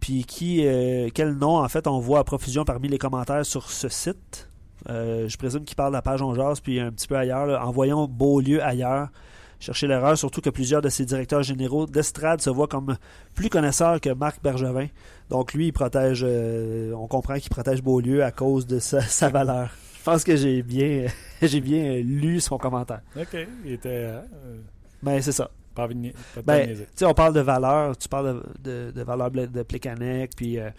Puis qui, quel nom en fait on voit à profusion parmi les commentaires sur ce site? Je présume qu'il parle de la page On puis un petit peu ailleurs. Envoyons Beaulieu ailleurs. Chercher l'erreur, surtout que plusieurs de ses directeurs généraux d'estrade se voient comme plus connaisseurs que Marc Bergevin. Donc lui, il protège, euh, on comprend qu'il protège Beaulieu à cause de sa, valeur. Je pense que j'ai bien, j'ai bien lu son commentaire.
Ok, il était.
Ben c'est ça.
Ben,
on parle de valeur, tu parles de, de, valeur de Plekanec, puis euh,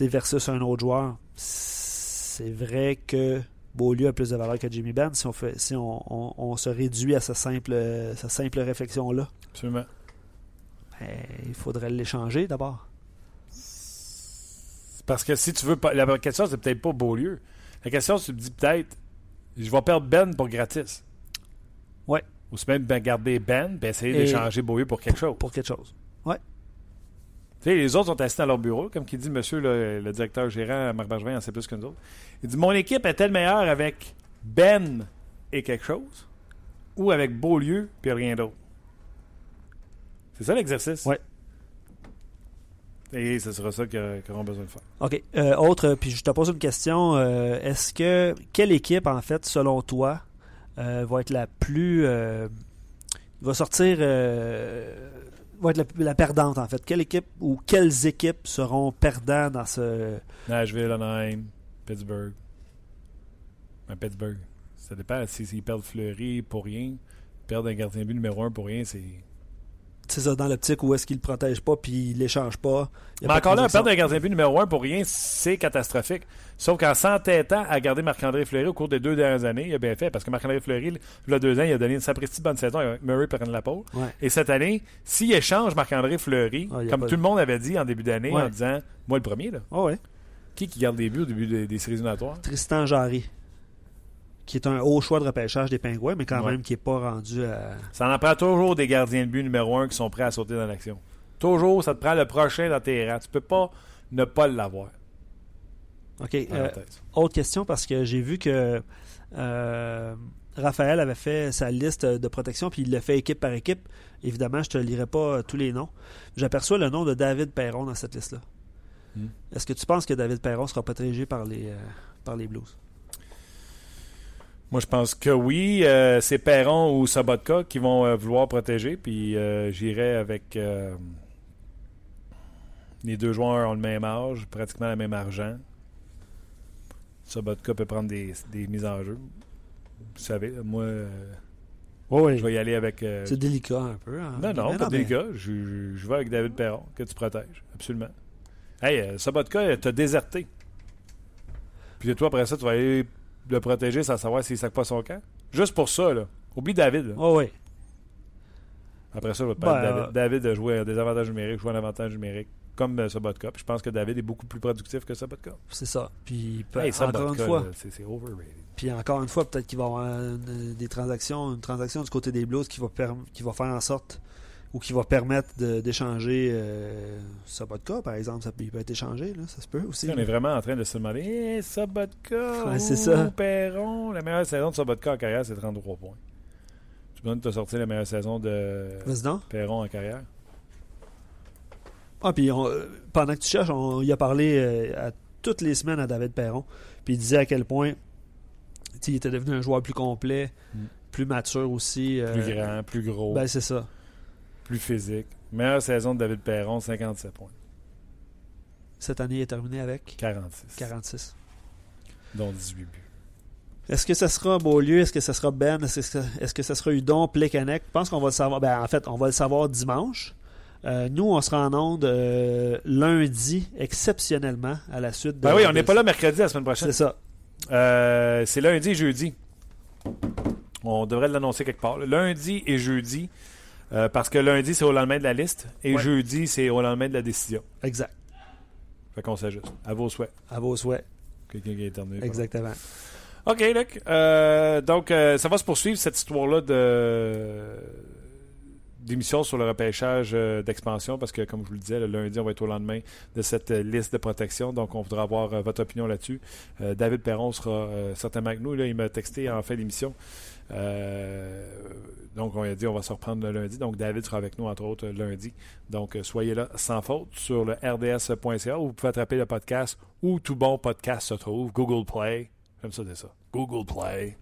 versus un autre joueur. C'est vrai que Beaulieu a plus de valeur que Jimmy Ben si on, fait, si on, se réduit à cette simple, simple réflexion-là.
Absolument.
Ben, il faudrait l'échanger d'abord.
Parce que si tu veux pas. La question, c'est peut-être pas Beaulieu. La question, tu te dis peut-être je vais perdre Ben pour gratis.
Ouais.
Ou se même garder Ben et essayer d'échanger Beaulieu pour quelque chose.
Pour quelque chose.
Sais, les autres sont assis dans leur bureau, comme qui dit monsieur le, directeur gérant, Marc Bergevin, en sait plus que nous autres. Il dit Mon équipe est-elle meilleure avec Ben et quelque chose ou avec Beaulieu puis rien d'autre C'est ça l'exercice?
Ouais.
Et ce sera ça qu'ils auront besoin de faire.
OK. Euh, autre, puis je te pose une question. euh, Est-ce que quelle équipe, en fait, selon toi, euh, va être la plus. va sortir. Va être la, la perdante, en fait? Quelle équipe ou quelles équipes seront perdants dans ce.
Nashville, Anaheim, Pittsburgh. Ben, Pittsburgh. Ça dépend. S'ils si, perdent Fleury pour rien, perdre un gardien de but numéro un pour rien, c'est.
C'est ça, dans l'optique où est-ce qu'ils le protègent pas puis pas. Il y a
Mais
pas
encore là, perdre un gardien de but numéro un pour rien, c'est catastrophique. Sauf qu'en s'entêtant à garder Marc-André Fleury au cours des deux dernières années, il a bien fait. Parce que Marc-André Fleury, il y a deux ans, il a donné une sapristi bonne saison avec Murray prendre la pole.
Ouais.
Et cette année, s'il échange Marc-André Fleury,
Ah,
comme
pas
tout
de-
le monde avait dit en début d'année,
Ouais.
en disant Moi le premier, là.
Ah ouais.
Qui qui garde des buts au début des, des séries éliminatoires?
Tristan Jarry, qui est un haut choix de repêchage des Pingouins, mais quand
Ouais.
même qui n'est pas rendu à.
Ça en prend toujours des gardiens de but numéro un qui sont prêts à sauter dans l'action. Toujours, ça te prend le prochain dans tes rangs. Tu peux pas ne pas l'avoir.
OK. euh, autre question, parce que j'ai vu que euh, Raphaël avait fait sa liste de protection, puis il l'a fait équipe par équipe. Évidemment, je te lirai pas euh, tous les noms. J'aperçois le nom de David Perron dans cette liste-là.
Hmm.
Est-ce que tu penses que David Perron sera protégé par les, euh, par les Blues?
Moi, je pense que oui. Euh, c'est Perron ou Sabotka qui vont euh, vouloir protéger. Puis euh, j'irai avec. euh, les deux joueurs ont le même âge, pratiquement le même argent. Sabotka peut prendre des, des mises en jeu. Vous savez, moi, euh,
Oui,
je vais y aller avec. euh,
C'est délicat un peu. hein.
non, non,
Mais
pas gars. Je, je- je vais avec David Perron, que tu protèges. Absolument. Hey, Sabotka t'a déserté. Puis toi, après ça, tu vas aller le protéger sans savoir s'il sac pas son camp. Juste pour ça, là. Oublie David. là.
Oh, oui.
Après ça, je vais te
Ben,
parler de
euh,
David. David a joué à des avantages numériques, joué un avantage numérique, comme euh, Sabotka. Puis je pense que David est beaucoup plus productif que Sabotka.
C'est ça. Puis
Hey,
encore
Sabotka,
une fois,
c'est overrated.
Puis encore une fois, peut-être qu'il va y avoir une- des transactions, une transaction du côté des Blues qui va, qui va faire en sorte ou qui va permettre de- d'échanger euh, Sabotka, par exemple. Ça peut, il peut être échangé, là, ça se peut aussi.
On est vraiment en train de se demander hey, Sabotka
Ouais, c'est
ou
ça.
Perron. La meilleure saison de Sabotka en carrière, c'est 33 points. Tu peux te sortir la meilleure saison de. Perron en carrière.
Ah, puis on- euh, pendant que tu cherches, on y a parlé euh, à toutes les semaines à David Perron. Puis il disait à quel point il était devenu un joueur plus complet,
Mm.
plus mature aussi. euh,
Plus grand, plus gros,
Ben, c'est ça.
Plus physique. Meilleure saison de David Perron, 57 points.
Cette année, il est terminé avec?
46.
46.
Dont 18 buts.
Est-ce que ça sera Beaulieu? Est-ce que ça sera Ben? Est-ce que ça, est-ce que ça sera Udon, Plekanec? Je pense qu'on va le savoir. Ben, en fait, on va le savoir dimanche. Euh, nous, on sera en onde euh, lundi, exceptionnellement, à la suite de.
Ben oui, on n'est pas là mercredi la semaine prochaine.
C'est ça.
Euh, c'est lundi et jeudi. On devrait l'annoncer quelque part. Lundi et jeudi. Euh, parce que lundi, c'est au lendemain de la liste. Et
Ouais.
jeudi, c'est au lendemain de la décision.
Exact.
Fait qu'on s'ajuste. À vos souhaits.
À vos souhaits.
Quelqu'un qui a éternué.
Exactement.
OK, Luc. Euh, donc, euh, ça va se poursuivre, cette histoire-là de d'émission sur le repêchage d'expansion parce que, comme je vous le disais, le lundi, on va être au lendemain de cette liste de protection. Donc, on voudra avoir votre opinion là-dessus. Euh, David Perron sera euh, certainement avec nous. Là, il m'a texté en fin d'émission. Euh, donc, on a dit on va se reprendre le lundi. Donc, David sera avec nous, entre autres, lundi. Donc, euh, soyez là sans faute sur le rds.ca où vous pouvez attraper le podcast où tout bon podcast se trouve. Google Play. J'aime ça de ça. Google Play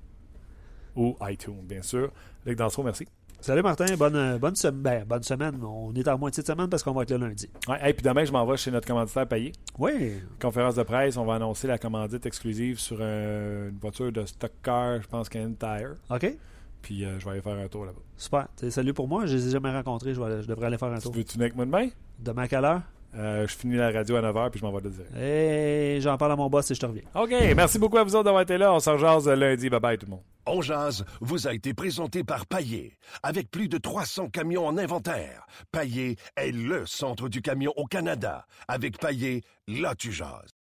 ou iTunes, bien sûr. Luc merci.
Salut Martin, bonne, euh, bonne, sem- ben, bonne semaine. On est en moitié de semaine parce qu'on va être le lundi.
Ouais, hey, puis demain, je m'en vais chez notre commanditaire payé.
Oui.
Conférence de presse, on va annoncer la commandite exclusive sur euh, une voiture de stock car, je pense Canadian Tire.
OK.
Puis euh, je vais aller faire un tour là-bas.
Super. Salut pour moi. Je les ai jamais rencontrés. Je, vais- je devrais aller faire un
Tu
tour.
veux-tu venir avec moi demain?
Demain à quelle heure?
Euh, je finis la radio à 9h puis je m'en vais le dire.
Et j'en parle à mon boss et je te reviens.
OK, merci beaucoup à vous autres d'avoir été là. On s'en jase lundi. Bye bye tout le monde.
On jase vous a été présenté par Paillé. Avec plus de 300 camions en inventaire, Paillé est le centre du camion au Canada. Avec Paillé, là tu jases.